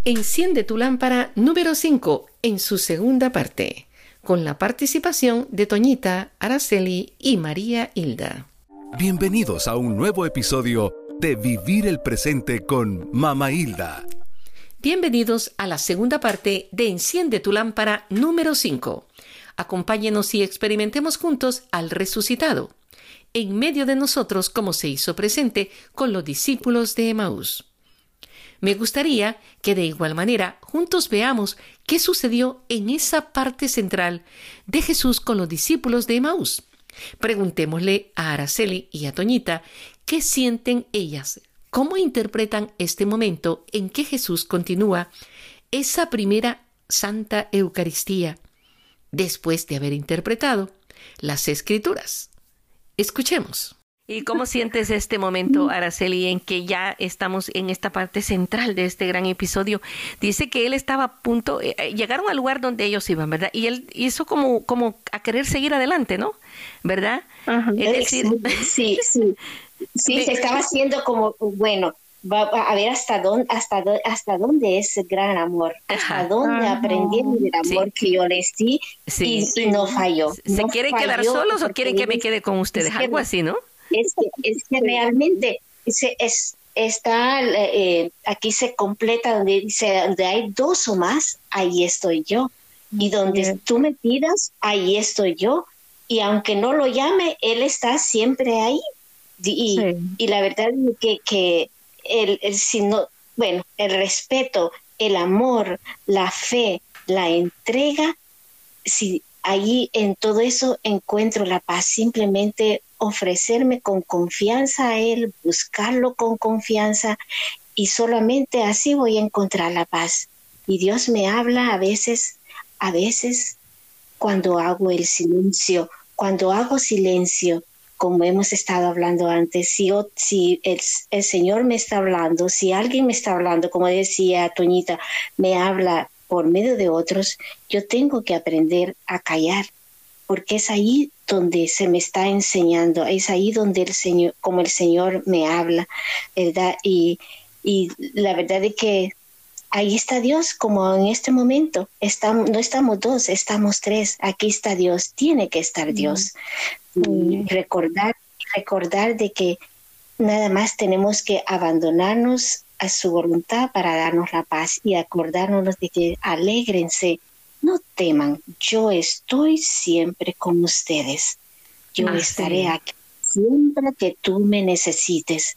Enciende tu lámpara número 5 en su segunda parte con la participación de Toñita, Araceli y María Hilda. Bienvenidos a un nuevo episodio de Vivir el Presente con Mama Hilda. Bienvenidos a la segunda parte de Enciende tu lámpara número 5. Acompáñenos y experimentemos juntos al resucitado, en medio de nosotros como se hizo presente con los discípulos de Emaús. Me gustaría que de igual manera juntos veamos qué sucedió en esa parte central de Jesús con los discípulos de Emaús. Preguntémosle a Araceli y a Toñita qué sienten ellas, cómo interpretan este momento en que Jesús continúa esa primera Santa Eucaristía después de haber interpretado las Escrituras. Escuchemos. ¿Y cómo sientes este momento, Araceli, en que ya estamos en esta parte central de este gran episodio? Dice que él estaba a punto, eh, eh, llegaron al lugar donde ellos iban, ¿verdad? Y él hizo como, como a querer seguir adelante, ¿no? ¿Verdad? sí, sí, sí, se estaba haciendo como, bueno, va a ver hasta dónde, hasta, hasta dónde es el gran amor, hasta dónde aprendí el amor que yo les di y, no falló. ¿Se quieren quedar solos o quieren que me quede con ustedes? Algo así, ¿no? Es que, es que realmente se, es, está, eh, aquí se completa donde dice, donde hay dos o más, ahí estoy yo. Y donde tú me pidas, ahí estoy yo. Y aunque no lo llame, Él está siempre ahí. Y, y la verdad es que, que el, el, bueno, el respeto, el amor, la fe, la entrega, si allí en todo eso encuentro la paz, simplemente ofrecerme con confianza a Él, buscarlo con confianza y solamente así voy a encontrar la paz. Y Dios me habla a veces, a veces cuando hago el silencio, cuando hago silencio, como hemos estado hablando antes, si, el, el, Señor me está hablando, si alguien me está hablando, como decía Toñita, me habla por medio de otros, yo tengo que aprender a callar, porque es ahí donde se me está enseñando, es ahí donde el Señor, como el Señor me habla, ¿verdad? Y, y la verdad es que ahí está Dios, como en este momento, estamos, no estamos dos, estamos tres, aquí está Dios, tiene que estar Dios. recordar recordar de que nada más tenemos que abandonarnos a su voluntad para darnos la paz y acordarnos de que alégrense, no teman, yo estoy siempre con ustedes. Yo estaré aquí siempre que tú me necesites.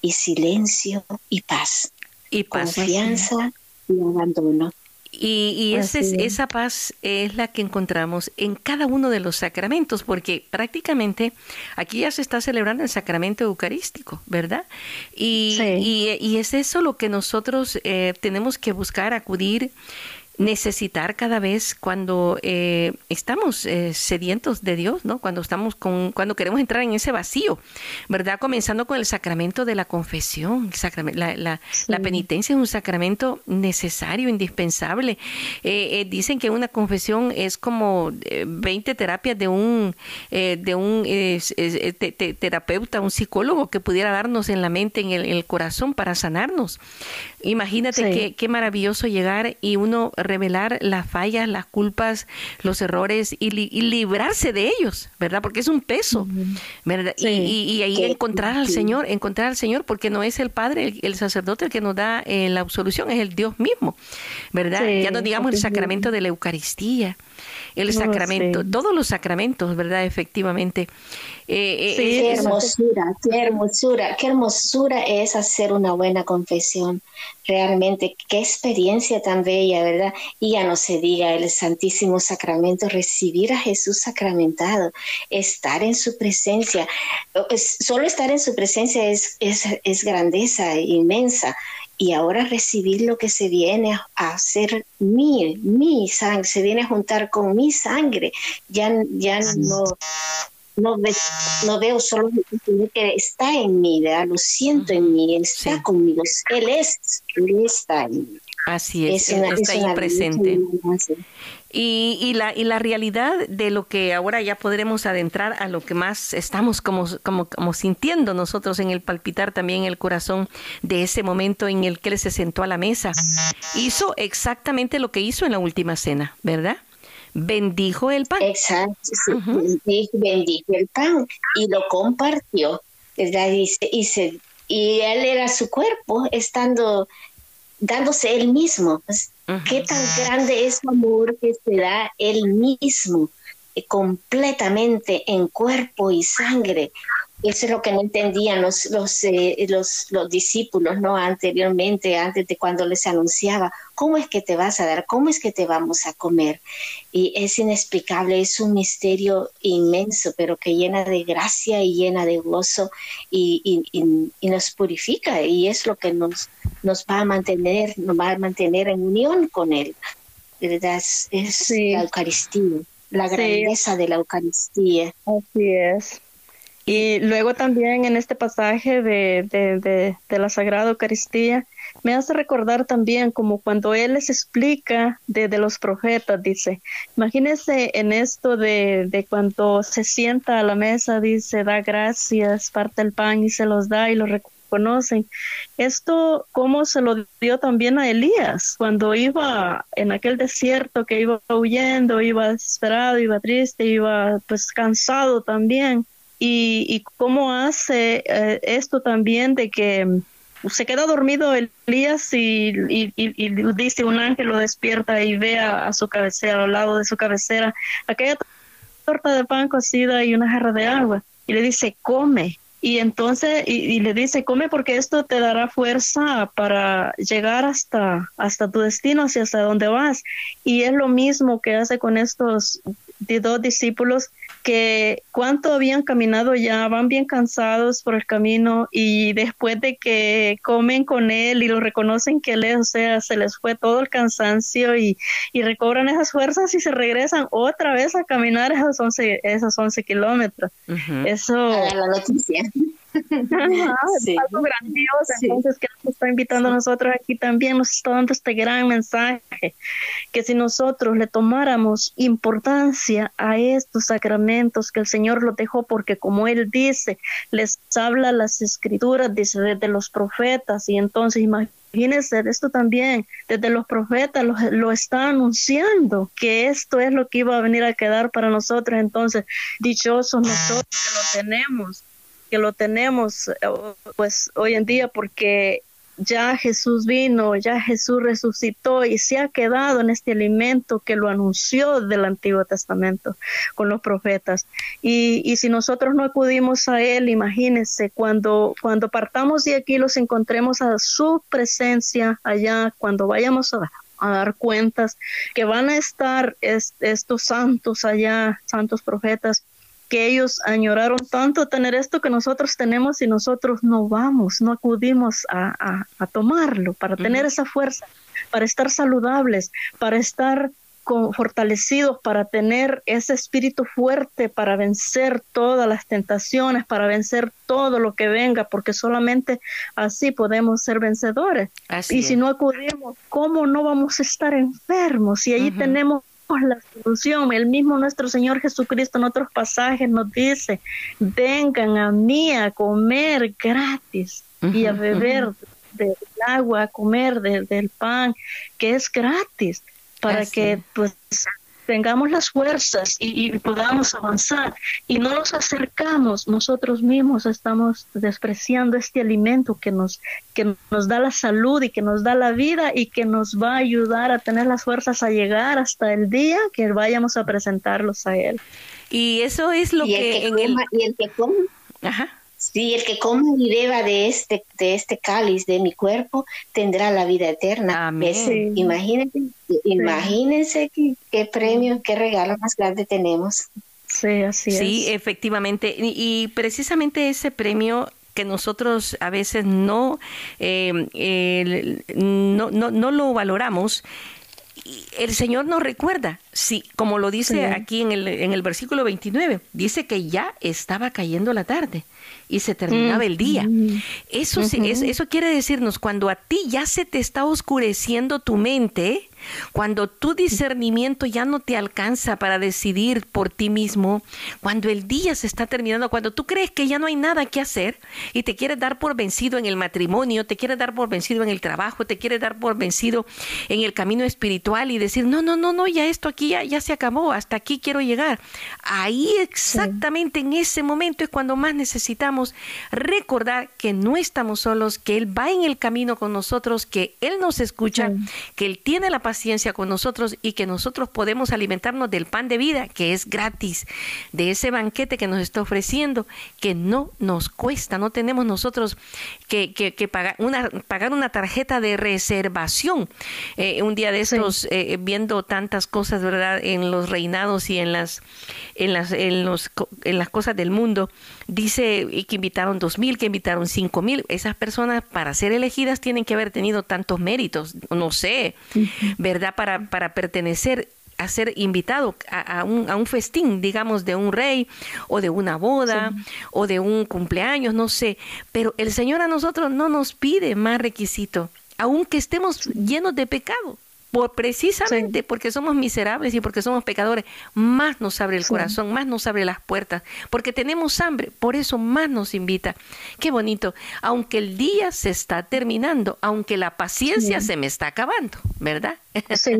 Y silencio y paz. Y paz. Confianza y abandono. Y, esa paz es la que encontramos en cada uno de los sacramentos, porque prácticamente aquí ya se está celebrando el sacramento eucarístico, ¿verdad? Y, y, es eso lo que nosotros eh, tenemos que buscar, acudir necesitar cada vez cuando eh, estamos eh, sedientos de Dios, ¿no? Cuando estamos con, cuando queremos entrar en ese vacío, ¿verdad? Comenzando con el sacramento de la confesión, la, la, la, penitencia es un sacramento necesario, indispensable. Eh, dicen que una confesión es como 20 terapias de un de un terapeuta, un psicólogo que pudiera darnos en la mente, en el, corazón para sanarnos. Imagínate qué, qué maravilloso llegar y uno revelar las fallas, las culpas, los errores y, librarse de ellos, ¿verdad? Porque es un peso, ¿verdad? Y, ahí encontrar al Señor, encontrar al Señor, porque no es el Padre, el, sacerdote el que nos da eh, la absolución, es el Dios mismo, ¿verdad? ya no digamos el sacramento de la Eucaristía, el sacramento, todos los sacramentos, ¿verdad? Efectivamente. Eh, eh, qué hermosura, qué hermosura, qué hermosura es hacer una buena confesión. Realmente, qué experiencia tan bella, ¿verdad? Y ya no se diga el Santísimo Sacramento, recibir a Jesús sacramentado, estar en su presencia. Solo estar en su presencia es, es, es grandeza inmensa y ahora recibir lo que se viene a hacer mi, mi sangre, se viene a juntar con mi sangre. Ya, ya no, no, no veo solo que está en mí, lo siento en mí, Él está conmigo, Él es, Él está en mí. Así es, está ahí presente. Y, y, la, y la realidad de lo que ahora ya podremos adentrar a lo que más estamos como, como, como sintiendo nosotros en el palpitar también el corazón de ese momento en el que él se sentó a la mesa. Hizo exactamente lo que hizo en la última cena, ¿verdad? Bendijo el pan. Exacto, bendijo, el pan y lo compartió, ¿verdad? Y, y, y él era su cuerpo, estando dándose él mismo. Pues, Qué tan grande es el amor que se da él mismo, eh, completamente en cuerpo y sangre. Eso es lo que no entendían los, los, eh, los, los, discípulos, ¿no? Anteriormente, antes de cuando les anunciaba, ¿cómo es que te vas a dar? ¿Cómo es que te vamos a comer? Y es inexplicable, es un misterio inmenso, pero que llena de gracia y llena de gozo y, y, nos purifica y es lo que nos, nos va a mantener, nos va a mantener en unión con Él. ¿Verdad? Es, la Eucaristía, la grandeza de la Eucaristía. Así es. Y luego también en este pasaje de, de, la Sagrada Eucaristía me hace recordar también como cuando Él les explica de, los profetas, dice, imagínense en esto de, cuando se sienta a la mesa, dice, da gracias, parte el pan y se los da y lo reconocen. Esto, como se lo dio también a Elías, cuando iba en aquel desierto que iba huyendo, iba desesperado, iba triste, iba pues cansado también y, cómo hace eh, esto también de que mm, se queda dormido Elías y, y, dice un ángel lo despierta y ve a, su cabecera, al lado de su cabecera, aquella torta de pan cocida y una jarra de agua. Y le dice, come. Y entonces, y, le dice, come porque esto te dará fuerza para llegar hasta, hasta tu destino, hacia hasta donde vas. Y es lo mismo que hace con estos dos discípulos que cuánto habían caminado ya, van bien cansados por el camino y después de que comen con él y lo reconocen que él es, o sea, se les fue todo el cansancio y, y recobran esas fuerzas y se regresan otra vez a caminar esos 11, esos 11 kilómetros. Eso... la noticia. Sí. algo grandioso, entonces que nos está invitando a nosotros aquí también, nos está dando este gran mensaje, que si nosotros le tomáramos importancia a estos sacramentos que el Señor los dejó, porque como Él dice, les habla las escrituras, dice desde los profetas, y entonces Imagínense, esto también, desde los profetas lo, lo, está anunciando, que esto es lo que iba a venir a quedar para nosotros. Entonces, dichosos nosotros que lo tenemos que lo tenemos eh, pues hoy en día porque ya Jesús vino, ya Jesús resucitó y se ha quedado en este alimento que lo anunció del Antiguo Testamento con los profetas. Y, si nosotros no acudimos a Él, imagínense, cuando, cuando partamos de aquí los encontremos a su presencia allá, cuando vayamos a, dar cuentas, que van a estar estos santos allá, santos profetas que ellos añoraron tanto tener esto que nosotros tenemos y nosotros no vamos, no acudimos a, tomarlo para tener esa fuerza, para estar saludables, para estar fortalecidos, para tener ese espíritu fuerte, para vencer todas las tentaciones, para vencer todo lo que venga, porque solamente así podemos ser vencedores. y si no acudimos, ¿cómo no vamos a estar enfermos? Y allí tenemos la solución. El mismo nuestro Señor Jesucristo en otros pasajes nos dice, vengan a mí a comer gratis y a beber del agua, a comer del pan, que es gratis, para que pues tengamos las fuerzas y, podamos avanzar y no nos acercamos, nosotros mismos estamos despreciando este alimento que nos, que nos da la salud y que nos da la vida y que nos va a ayudar a tener las fuerzas a llegar hasta el día que vayamos a presentarlos a Él. Y eso es lo que, en el... Y el que come, Ajá. Sí, el que come y beba de este, de este cáliz de mi cuerpo tendrá la vida eterna. Amén. imagínense, imagínense qué, premio, qué regalo más grande tenemos. Sí, así es. Sí, efectivamente. Y, precisamente ese premio que nosotros a veces no, eh, no, no, no lo valoramos, el Señor nos recuerda, sí, como lo dice aquí en el, en el versículo 29, dice que ya estaba cayendo la tarde y se terminaba el día. Mm. Eso, eso quiere decirnos, cuando a ti ya se te está oscureciendo tu mente, cuando tu discernimiento ya no te alcanza para decidir por ti mismo, cuando el día se está terminando, cuando tú crees que ya no hay nada que hacer y te quieres dar por vencido en el matrimonio, te quieres dar por vencido en el trabajo, te quieres dar por vencido en el camino espiritual y decir, no, no, no, no, ya esto aquí ya, ya se acabó, hasta aquí quiero llegar. Ahí exactamente en ese momento es cuando más necesitamos recordar que no estamos solos, que Él va en el camino con nosotros, que Él nos escucha, que Él tiene la paciencia con nosotros y que nosotros podemos alimentarnos del pan de vida, que es gratis, de ese banquete que nos está ofreciendo, que no nos cuesta, no tenemos nosotros que, que, pagar, una, pagar una tarjeta de reservación. Eh, un día de estos, eh, viendo tantas cosas, ¿verdad?, en los reinados y en las, en las, en los, en las cosas del mundo, dice que invitaron dos mil, que invitaron cinco mil. Esas personas para ser elegidas tienen que haber tenido tantos méritos, no sé, ¿verdad? Para, para pertenecer a ser invitado a, un, a, un, festín, digamos, de un rey o de una boda o de un cumpleaños, no sé. Pero el Señor a nosotros no nos pide más requisito, aunque estemos llenos de pecado por precisamente porque somos miserables y porque somos pecadores, más nos abre el corazón, más nos abre las puertas, porque tenemos hambre, por eso más nos invita. Qué bonito, aunque el día se está terminando, aunque la paciencia se me está acabando, ¿verdad? Sí.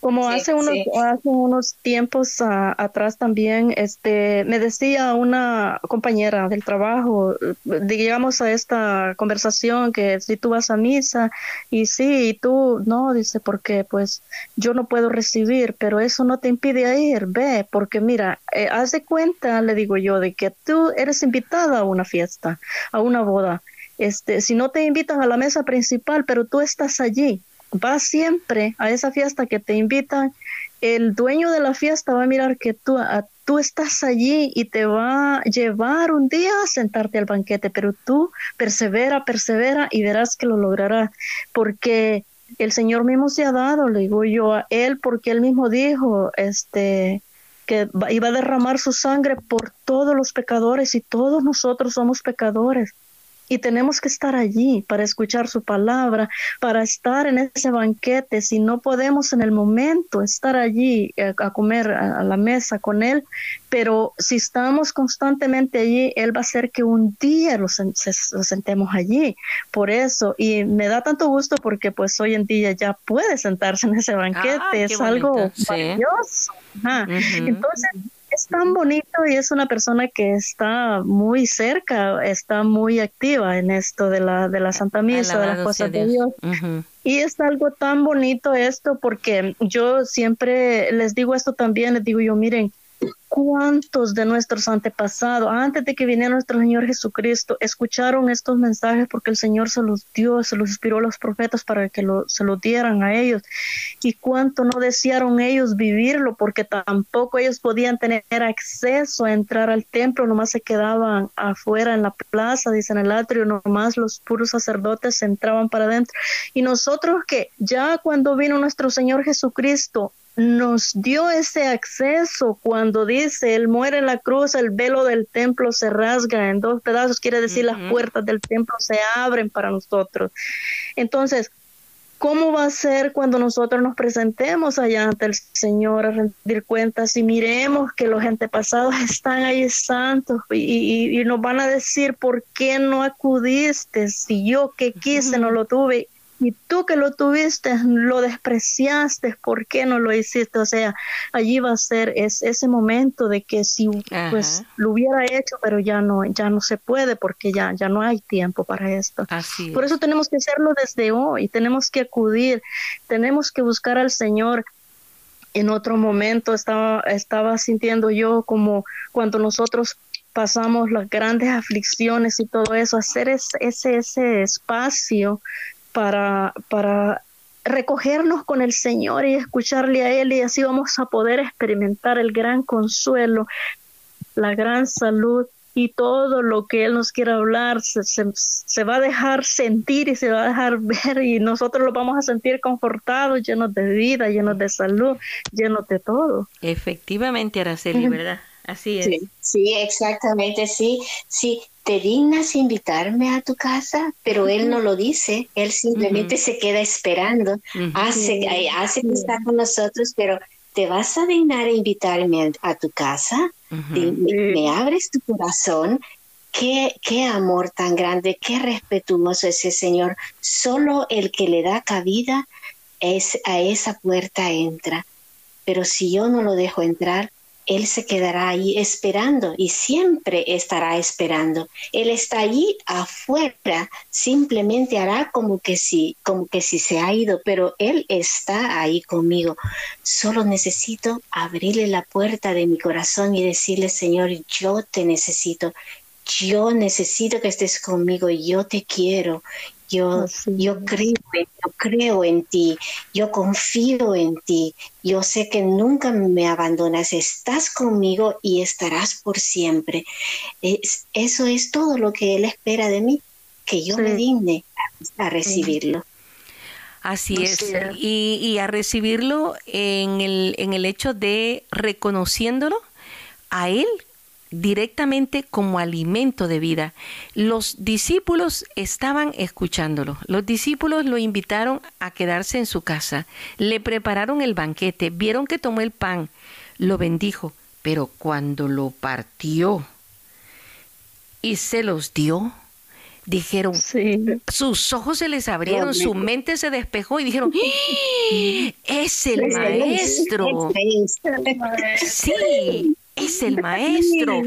Como hace, unos, hace unos tiempos atrás también, este, me decía una compañera del trabajo, digamos a esta conversación que si tú vas a misa y sí, y tú no, dice, porque pues yo no puedo recibir, pero eso no te impide ir, ve, porque mira, eh, haz de cuenta, le digo yo, de que tú eres invitada a una fiesta, a una boda. Este, si no te invitan a la mesa principal, pero tú estás allí, vas siempre a esa fiesta que te invitan, el dueño de la fiesta va a mirar que tú, tú estás allí y te va a llevar un día a sentarte al banquete, pero tú persevera, persevera y verás que lo lograrás, porque el Señor mismo se ha dado, le digo yo a Él, porque Él mismo dijo, este, que iba a derramar su sangre por todos los pecadores y todos nosotros somos pecadores y tenemos que estar allí para escuchar su palabra, para estar en ese banquete. Si no podemos en el momento estar allí eh, a, comer a, la mesa con Él, pero si estamos constantemente allí, Él va a hacer que un día lo, sentemos allí. Por eso, y me da tanto gusto porque pues hoy en día ya puede sentarse en ese banquete, ah, es algo maravilloso. Entonces, es tan bonito y es una persona que está muy cerca, está muy activa en esto de la, de la Santa Misa, de las cosas de Dios. Y es algo tan bonito esto porque yo siempre les digo esto también, les digo yo, miren, ¿Cuántos de nuestros antepasados, antes de que viniera nuestro Señor Jesucristo, escucharon estos mensajes porque el Señor se los dio, se los inspiró a los profetas para que se los dieran a ellos? ¿Y cuánto no desearon ellos vivirlo porque tampoco ellos podían tener acceso a entrar al templo, nomás se quedaban afuera en la plaza, dicen el atrio, nomás los puros sacerdotes entraban para adentro. Y nosotros que ya cuando vino nuestro Señor Jesucristo, nos dio ese acceso cuando dice, Él muere en la cruz, el velo del templo se rasga en dos pedazos, quiere decir las puertas del templo se abren para nosotros. Entonces, ¿cómo va a ser cuando nosotros nos presentemos allá ante el Señor a rendir cuentas y miremos que los antepasados están ahí santos y, y nos van a decir, ¿por qué no acudiste? Si yo que quise no lo tuve y tú que lo tuviste, lo despreciaste, ¿por qué no lo hiciste? O sea, allí va a ser es, ese momento de que si pues lo hubiera hecho, pero ya no, ya no se puede porque ya, ya no hay tiempo para esto. Por eso tenemos que hacerlo desde hoy, tenemos que acudir, tenemos que buscar al Señor. En otro momento estaba, estaba sintiendo yo como cuando nosotros pasamos las grandes aflicciones y todo eso, hacer ese, ese espacio para, para recogernos con el Señor y escucharle a Él y así vamos a poder experimentar el gran consuelo, la gran salud y todo lo que Él nos quiera hablar se, se, va a dejar sentir y se va a dejar ver y nosotros lo vamos a sentir confortados, llenos de vida, llenos de salud, llenos de todo. Efectivamente, Araceli, ¿verdad? Así es. Sí, sí, exactamente, sí, sí te dignas invitarme a tu casa, pero él no lo dice, él simplemente se queda esperando, hace, hace que está con nosotros, pero ¿te vas a dignar a invitarme a, tu casa? me, abres tu corazón? Qué, qué amor tan grande, qué respetuoso ese Señor. Solo el que le da cabida es, a esa puerta entra. Pero si yo no lo dejo entrar, él se quedará ahí esperando y siempre estará esperando. Él está allí afuera, simplemente hará como que sí, como que si se ha ido, pero Él está ahí conmigo. Solo necesito abrirle la puerta de mi corazón y decirle, Señor, yo te necesito. Yo necesito que estés conmigo, yo te quiero, yo, yo creo, yo creo en ti, yo confío en ti, yo sé que nunca me abandonas, estás conmigo y estarás por siempre. eso es todo lo que Él espera de mí, que yo me digne a, recibirlo. Así es, y, y, a recibirlo en el, en el hecho de reconociéndolo a Él directamente como alimento de vida. Los discípulos estaban escuchándolo. Los discípulos lo invitaron a quedarse en su casa. Le prepararon el banquete. Vieron que tomó el pan. Lo bendijo. Pero cuando lo partió y se los dio, dijeron, sus ojos se les abrieron, su mente se despejó y dijeron, ¡Ah! es el maestro. Sí, es el maestro.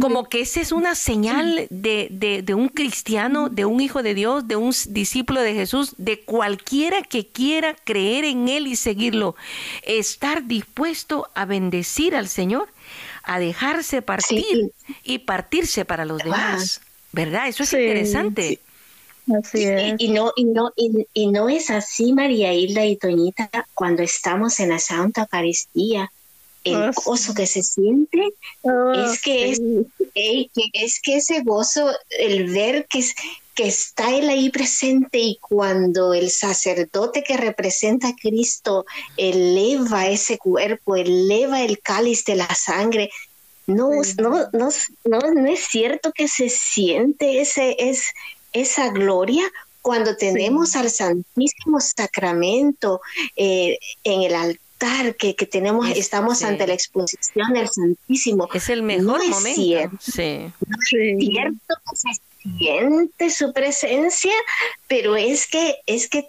Como que esa es una señal de, de, un cristiano, de un hijo de Dios, de un discípulo de Jesús, de cualquiera que quiera creer en Él y seguirlo. Estar dispuesto a bendecir al Señor, a dejarse partir y partirse para los demás. ¿Verdad? Eso es interesante. Así es. Y, no, y, no, y, no es así, María Hilda y Toñita, cuando estamos en la Santa Eucaristía el ah, gozo que se siente ah, es que es, es que ese gozo el ver que que está él ahí presente y cuando el sacerdote que representa a Cristo eleva ese cuerpo, eleva el cáliz de la sangre, no, no, no, no, es cierto que se siente ese, es, esa gloria cuando tenemos al Santísimo Sacramento eh, en el altar que, que tenemos, estamos ante la exposición del Santísimo. Es el mejor momento. Cierto, sí. No es cierto que se siente su presencia, pero es que, es que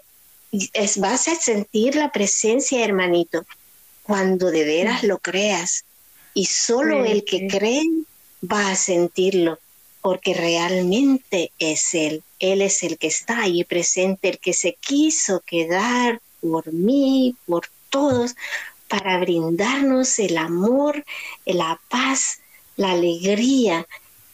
es, vas a sentir la presencia, hermanito, cuando de veras lo creas, y solo el que cree va a sentirlo, porque realmente es Él. Él es el que está ahí presente, el que se quiso quedar por mí, por todos, para brindarnos el amor, la paz, la alegría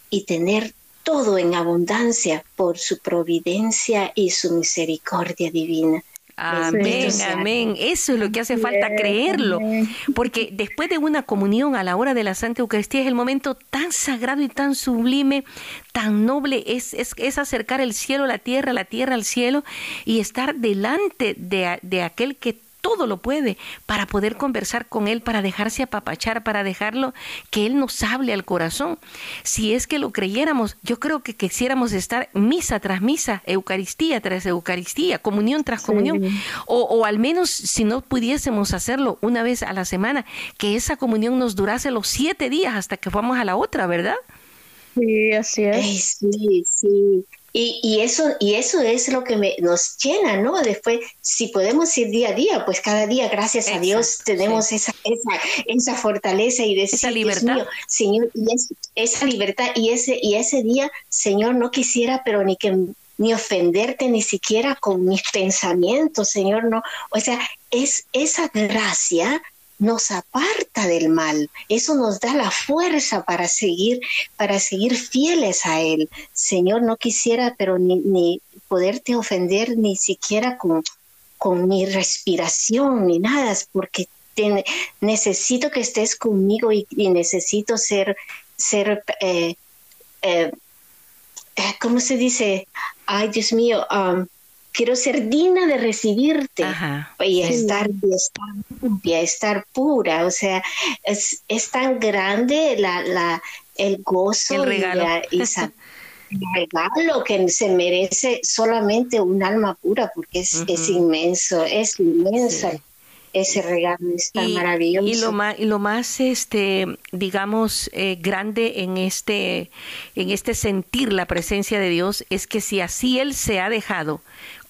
y tener todo en abundancia por su providencia y su misericordia divina. Amén, amén. Eso es lo que hace falta creerlo. Porque después de una comunión a la hora de la Santa Eucaristía es el momento tan sagrado y tan sublime, tan noble, es, es, acercar el cielo a la tierra, la tierra al cielo y estar delante de, de aquel que todo lo puede para poder conversar con Él, para dejarse apapachar, para dejarlo que Él nos hable al corazón. Si es que lo creyéramos, yo creo que quisiéramos estar misa tras misa, Eucaristía tras Eucaristía, comunión tras comunión, o, o al menos si no pudiésemos hacerlo una vez a la semana, que esa comunión nos durase los siete días hasta que fuéramos a la otra, ¿verdad? Sí, así es. sí, sí. Y, y, eso, y eso es lo que me, nos llena, ¿no? Después, si podemos ir día a día, pues cada día, gracias a Dios, tenemos esa, esa, esa, fortaleza y decir, esa libertad. Señor, y esa libertad y ese, y ese día, Señor, no quisiera, pero ni que ni ofenderte ni siquiera con mis pensamientos, Señor, no. O sea, es esa gracia nos aparta del mal. Eso nos da la fuerza para seguir, para seguir fieles a Él. Señor, no quisiera, pero ni, poderte ofender ni siquiera con, con mi respiración ni nada, porque necesito que estés conmigo y, necesito ser, ser, eh, eh, eh, ¿cómo se dice? Ay, Dios mío, um, quiero ser digna de recibirte y, estar, y, estar, pura. O sea, es, es tan grande la, la, el gozo el regalo. Y, el regalo que se merece solamente un alma pura porque es, es inmenso, es inmenso. Ese regalo es tan maravilloso. Y lo más, y lo más este, digamos, eh, grande en este, en este sentir la presencia de Dios es que si así Él se ha dejado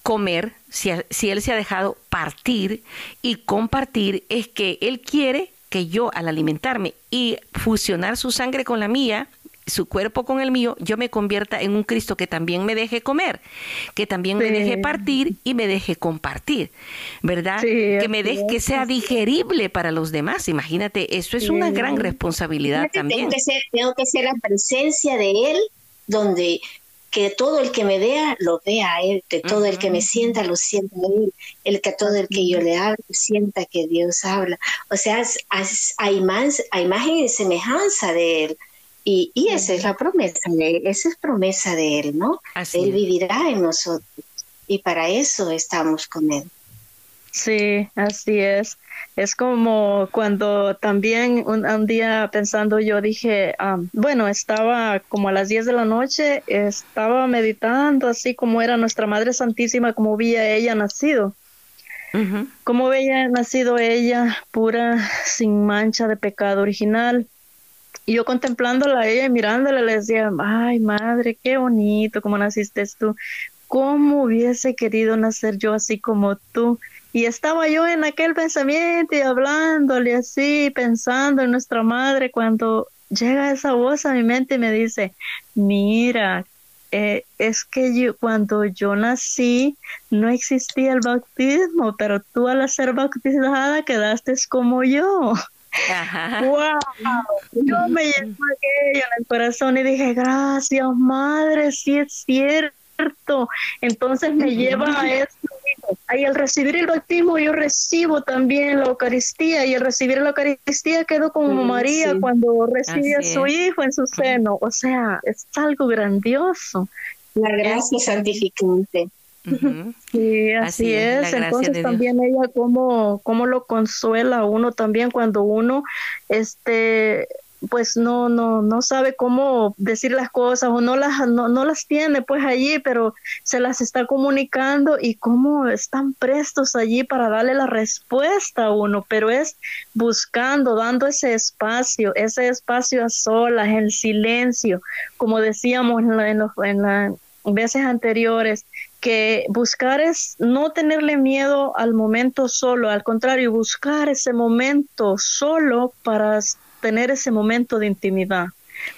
comer, si, si Él se ha dejado partir y compartir, es que Él quiere que yo al alimentarme y fusionar su sangre con la mía, su cuerpo con el mío, yo me convierta en un Cristo que también me deje comer, que también me deje partir y me deje compartir, ¿verdad? que me deje que sea digerible para los demás. Imagínate, eso es una gran responsabilidad también. Tengo que, ser, tengo que ser la presencia de Él donde que todo el que me vea lo vea a él, que todo el que me sienta lo sienta a él, el que todo el que yo le hable sienta que Dios habla. O sea, hay, más, hay imagen y semejanza de él. Y, y esa es la promesa, esa es promesa de él, ¿no? él vivirá en nosotros. Y para eso estamos con él. Sí, así es. Es como cuando también un, día pensando yo dije, ah, bueno, estaba como a las 10 de la noche, estaba meditando así como era nuestra Madre Santísima, como veía ella nacido. Como veía nacido ella, pura, sin mancha de pecado original. Y yo contemplándola a ella y mirándola le decía, ay madre, qué bonito como naciste tú. ¿Cómo hubiese querido nacer yo así como tú? Y estaba yo en aquel pensamiento y hablándole así, pensando en nuestra madre, cuando llega esa voz a mi mente y me dice, mira, eh, es que yo, cuando yo nací no existía el bautismo, pero tú al ser bautizada quedaste como yo. ¡Wow! Yo me llevo aquello en el corazón y dije, gracias, madre, sí es cierto entonces me lleva a eso. Y al recibir el bautismo yo recibo también la Eucaristía y al recibir la Eucaristía quedo como María cuando recibe a su hijo en su seno. O sea, es algo grandioso. La gracia santificante. Sí, así, es. Entonces también ella como, como lo consuela a uno también cuando uno este pues no, no, no sabe cómo decir las cosas o no las, no, no, las tiene pues allí, pero se las está comunicando y cómo están prestos allí para darle la respuesta a uno, pero es buscando, dando ese espacio, ese espacio a solas, en silencio, como decíamos en, la, en, en las veces anteriores, que buscar es no tenerle miedo al momento solo, al contrario, buscar ese momento solo para tener ese momento de intimidad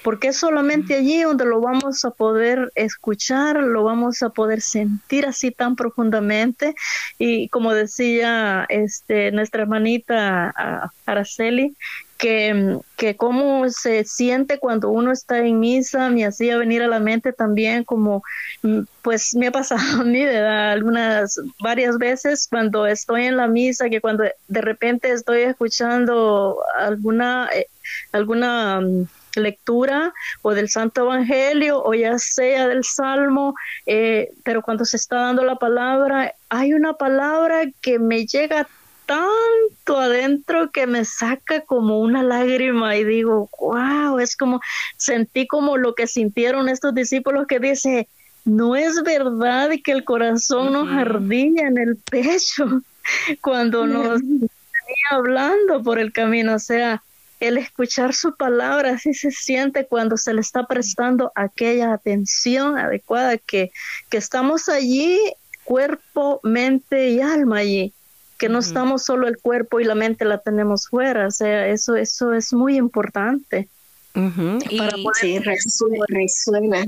porque es solamente allí donde lo vamos a poder escuchar, lo vamos a poder sentir así tan profundamente. Y como decía este nuestra hermanita Araceli que, que cómo se siente cuando uno está en misa, me hacía venir a la mente también como, mm, pues me ha pasado a mí, ¿verdad? Algunas, varias veces cuando estoy en la misa, que cuando de repente estoy escuchando alguna, eh, alguna mm, lectura o del Santo Evangelio o ya sea del Salmo, eh, pero cuando se está dando la palabra, hay una palabra que me llega tanto adentro que me saca como una lágrima y digo, wow, es como, sentí como lo que sintieron estos discípulos que dice, no es verdad que el corazón nos ardilla en el pecho cuando nos venía hablando por el camino, o sea, el escuchar su palabra, así se siente cuando se le está prestando aquella atención adecuada, que, que estamos allí, cuerpo, mente y alma allí, que no estamos solo el cuerpo y la mente la tenemos fuera, o sea, eso, eso es muy importante. Para poder resuena.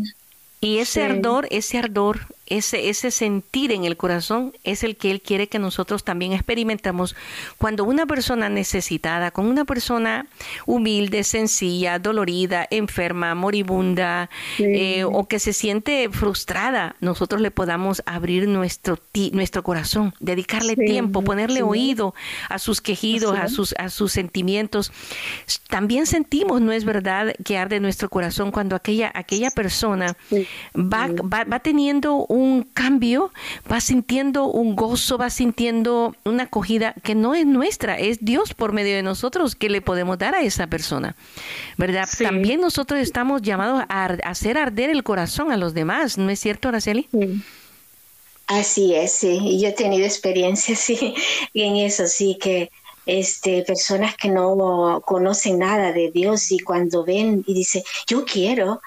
Y ese ardor, ese ardor ese, ese sentir en el corazón es el que Él quiere que nosotros también experimentamos cuando una persona necesitada, con una persona humilde, sencilla, dolorida, enferma, moribunda eh, o que se siente frustrada, nosotros le podamos abrir nuestro, nuestro corazón, dedicarle tiempo, ponerle oído a sus quejidos, a sus, a sus sentimientos. También sentimos, ¿no es verdad?, que arde nuestro corazón cuando aquella, aquella persona va, va, va teniendo un cambio, va sintiendo un gozo, va sintiendo una acogida que no es nuestra, es Dios por medio de nosotros que le podemos dar a esa persona. ¿Verdad? También nosotros estamos llamados a hacer arder el corazón a los demás, ¿no es cierto, Araceli? Así es, sí. Yo he tenido experiencia sí, en eso, sí, que este, personas que no conocen nada de Dios y cuando ven y dicen, yo quiero,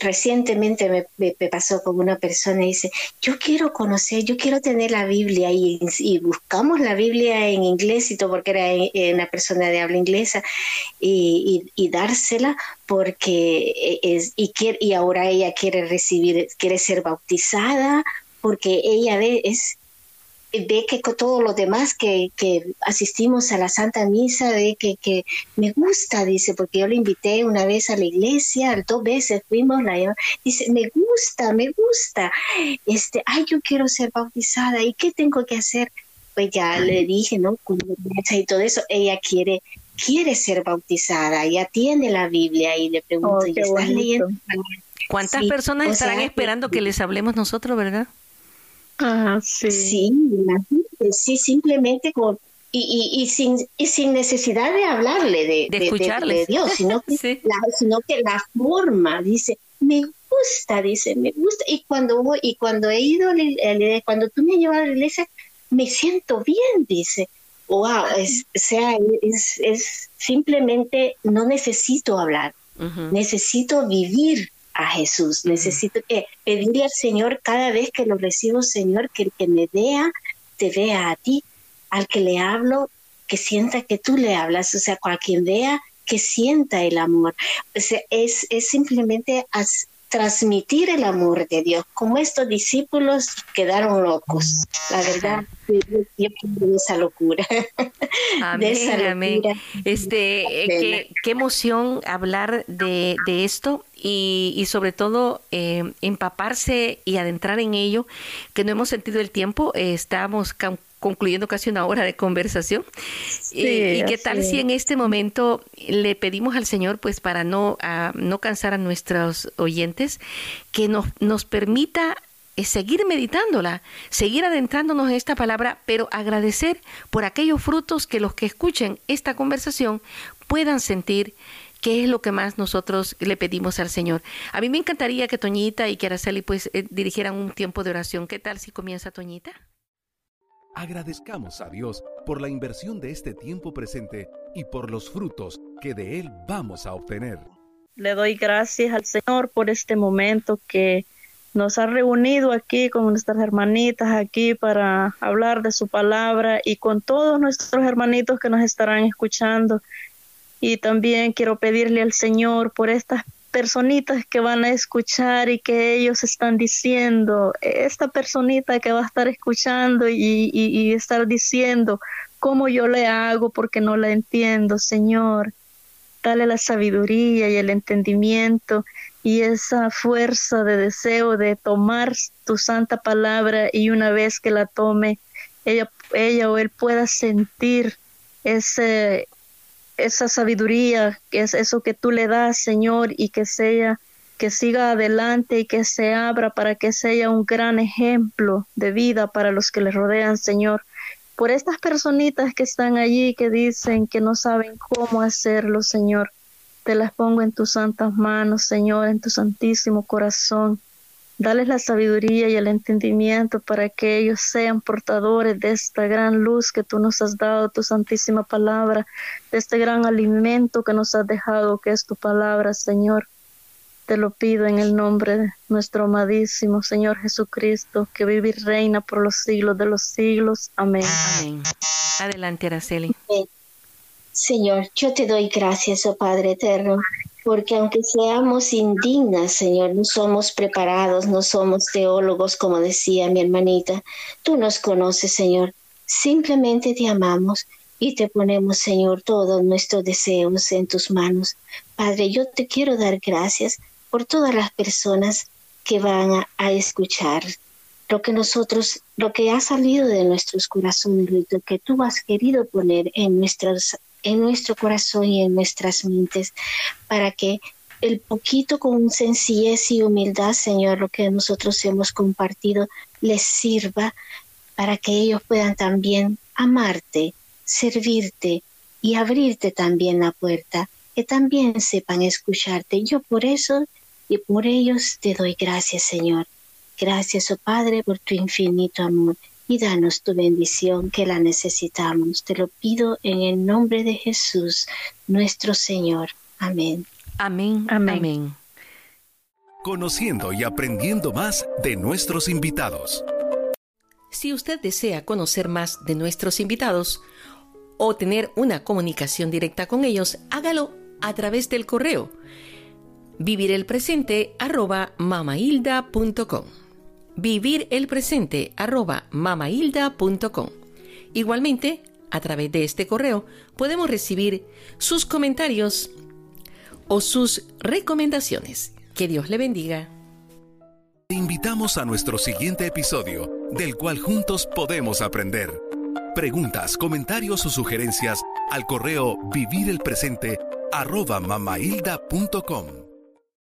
recientemente me, pasó con una persona y dice, yo quiero conocer, yo quiero tener la Biblia y, buscamos la Biblia en inglés y todo porque era una persona de habla inglesa y, y, dársela porque es, y, quiere, y ahora ella quiere recibir, quiere ser bautizada porque ella es, ve que con todos los demás que, que, asistimos a la Santa Misa, ve que, que, me gusta, dice, porque yo le invité una vez a la iglesia, dos veces fuimos, la, dice, me gusta, me gusta, este, ay, yo quiero ser bautizada, ¿y qué tengo que hacer? Pues ya le dije, ¿no? Y todo eso, ella quiere quiere ser bautizada, ya tiene la Biblia y le pregunto, oh, ¿y estás leyendo? ¿Cuántas personas estarán esperando que les hablemos nosotros, verdad? Ah, sí. Sí, sí, simplemente con y, y, sin, y sin necesidad de hablarle de, de, Dios, sino que, la, sino que la forma, dice, me gusta, dice, me gusta. Y cuando voy, y cuando he ido, cuando tú me llevas a la iglesia, me siento bien, dice. Wow, es, o sea, es, es simplemente no necesito hablar, necesito vivir a Jesús. Necesito que pedirle al Señor cada vez que lo recibo, Señor, que el que me vea, te vea a ti. Al que le hablo, que sienta que tú le hablas. O sea, a quien vea, que sienta el amor. O sea, es, es simplemente transmitir el amor de Dios. Como estos discípulos quedaron locos, la verdad, yo de esa locura. Amén, amén. Este, eh, qué, emoción hablar de, de esto y, y, sobre todo eh, empaparse y adentrar en ello, que no hemos sentido el tiempo, eh, estamos concluyendo casi una hora de conversación. y, qué tal si en este momento le pedimos al Señor, pues para no, no cansar a nuestros oyentes, que nos, nos permita eh, seguir meditándola, seguir adentrándonos en esta palabra, pero agradecer por aquellos frutos que los que escuchen esta conversación puedan sentir qué es lo que más nosotros le pedimos al Señor. A mí me encantaría que Toñita y que Araceli pues eh, dirigieran un tiempo de oración. ¿Qué tal si comienza Toñita? Agradezcamos a Dios por la inversión de este tiempo presente y por los frutos que de Él vamos a obtener. Le doy gracias al Señor por este momento que nos ha reunido aquí con nuestras hermanitas aquí para hablar de su palabra y con todos nuestros hermanitos que nos estarán escuchando Y también quiero pedirle al Señor por estas personitas que van a escuchar y que ellos están diciendo, esta personita que va a estar escuchando y, y, estar diciendo cómo yo le hago porque no la entiendo, Señor. Dale la sabiduría y el entendimiento y esa fuerza de deseo de tomar tu santa palabra y una vez que la tome, ella, ella o él pueda sentir ese, esa sabiduría, que es eso que tú le das, Señor, y que sea que siga adelante y que se abra para que sea un gran ejemplo de vida para los que le rodean, Señor. Por estas personitas que están allí que dicen que no saben cómo hacerlo, Señor, te las pongo en tus santas manos, Señor, en tu santísimo corazón. Dales la sabiduría y el entendimiento para que ellos sean portadores de esta gran luz que tú nos has dado, tu santísima palabra, de este gran alimento que nos has dejado, que es tu palabra, Señor. Te lo pido en el nombre de nuestro amadísimo Señor Jesucristo, que vive y reina por los siglos de los siglos. Amén. Amén. Adelante, Araceli. Señor, yo te doy gracias, oh Padre eterno, porque aunque seamos indignas, Señor, no somos preparados, no somos teólogos, como decía mi hermanita, tú nos conoces, Señor, simplemente te amamos y te ponemos, Señor, todos nuestros deseos en tus manos. Padre, yo te quiero dar gracias por todas las personas que van a, escuchar lo que nosotros, lo que ha salido de nuestros corazones, lo que tú has querido poner en nuestras en nuestro corazón y en nuestras mentes, para que el poquito con sencillez y humildad, Señor, lo que nosotros hemos compartido, les sirva para que ellos puedan también amarte, servirte y abrirte también la puerta, que también sepan escucharte. Yo por eso y por ellos te doy gracias, Señor. Gracias, oh Padre, por tu infinito amor y danos tu bendición que la necesitamos. Te lo pido en el nombre de Jesús, nuestro Señor. Amén. Amén. Amén. Conociendo y aprendiendo más de nuestros invitados. Si usted desea conocer más de nuestros invitados o tener una comunicación directa con ellos, hágalo a través del correo vivirelpresente@mamahilda.com vivir el presente arroba. Igualmente, a través de este correo podemos recibir sus comentarios o sus recomendaciones. Que Dios le bendiga. Te invitamos a nuestro siguiente episodio, del cual juntos podemos aprender. Preguntas, comentarios o sugerencias al correo vivirelpresente arroba.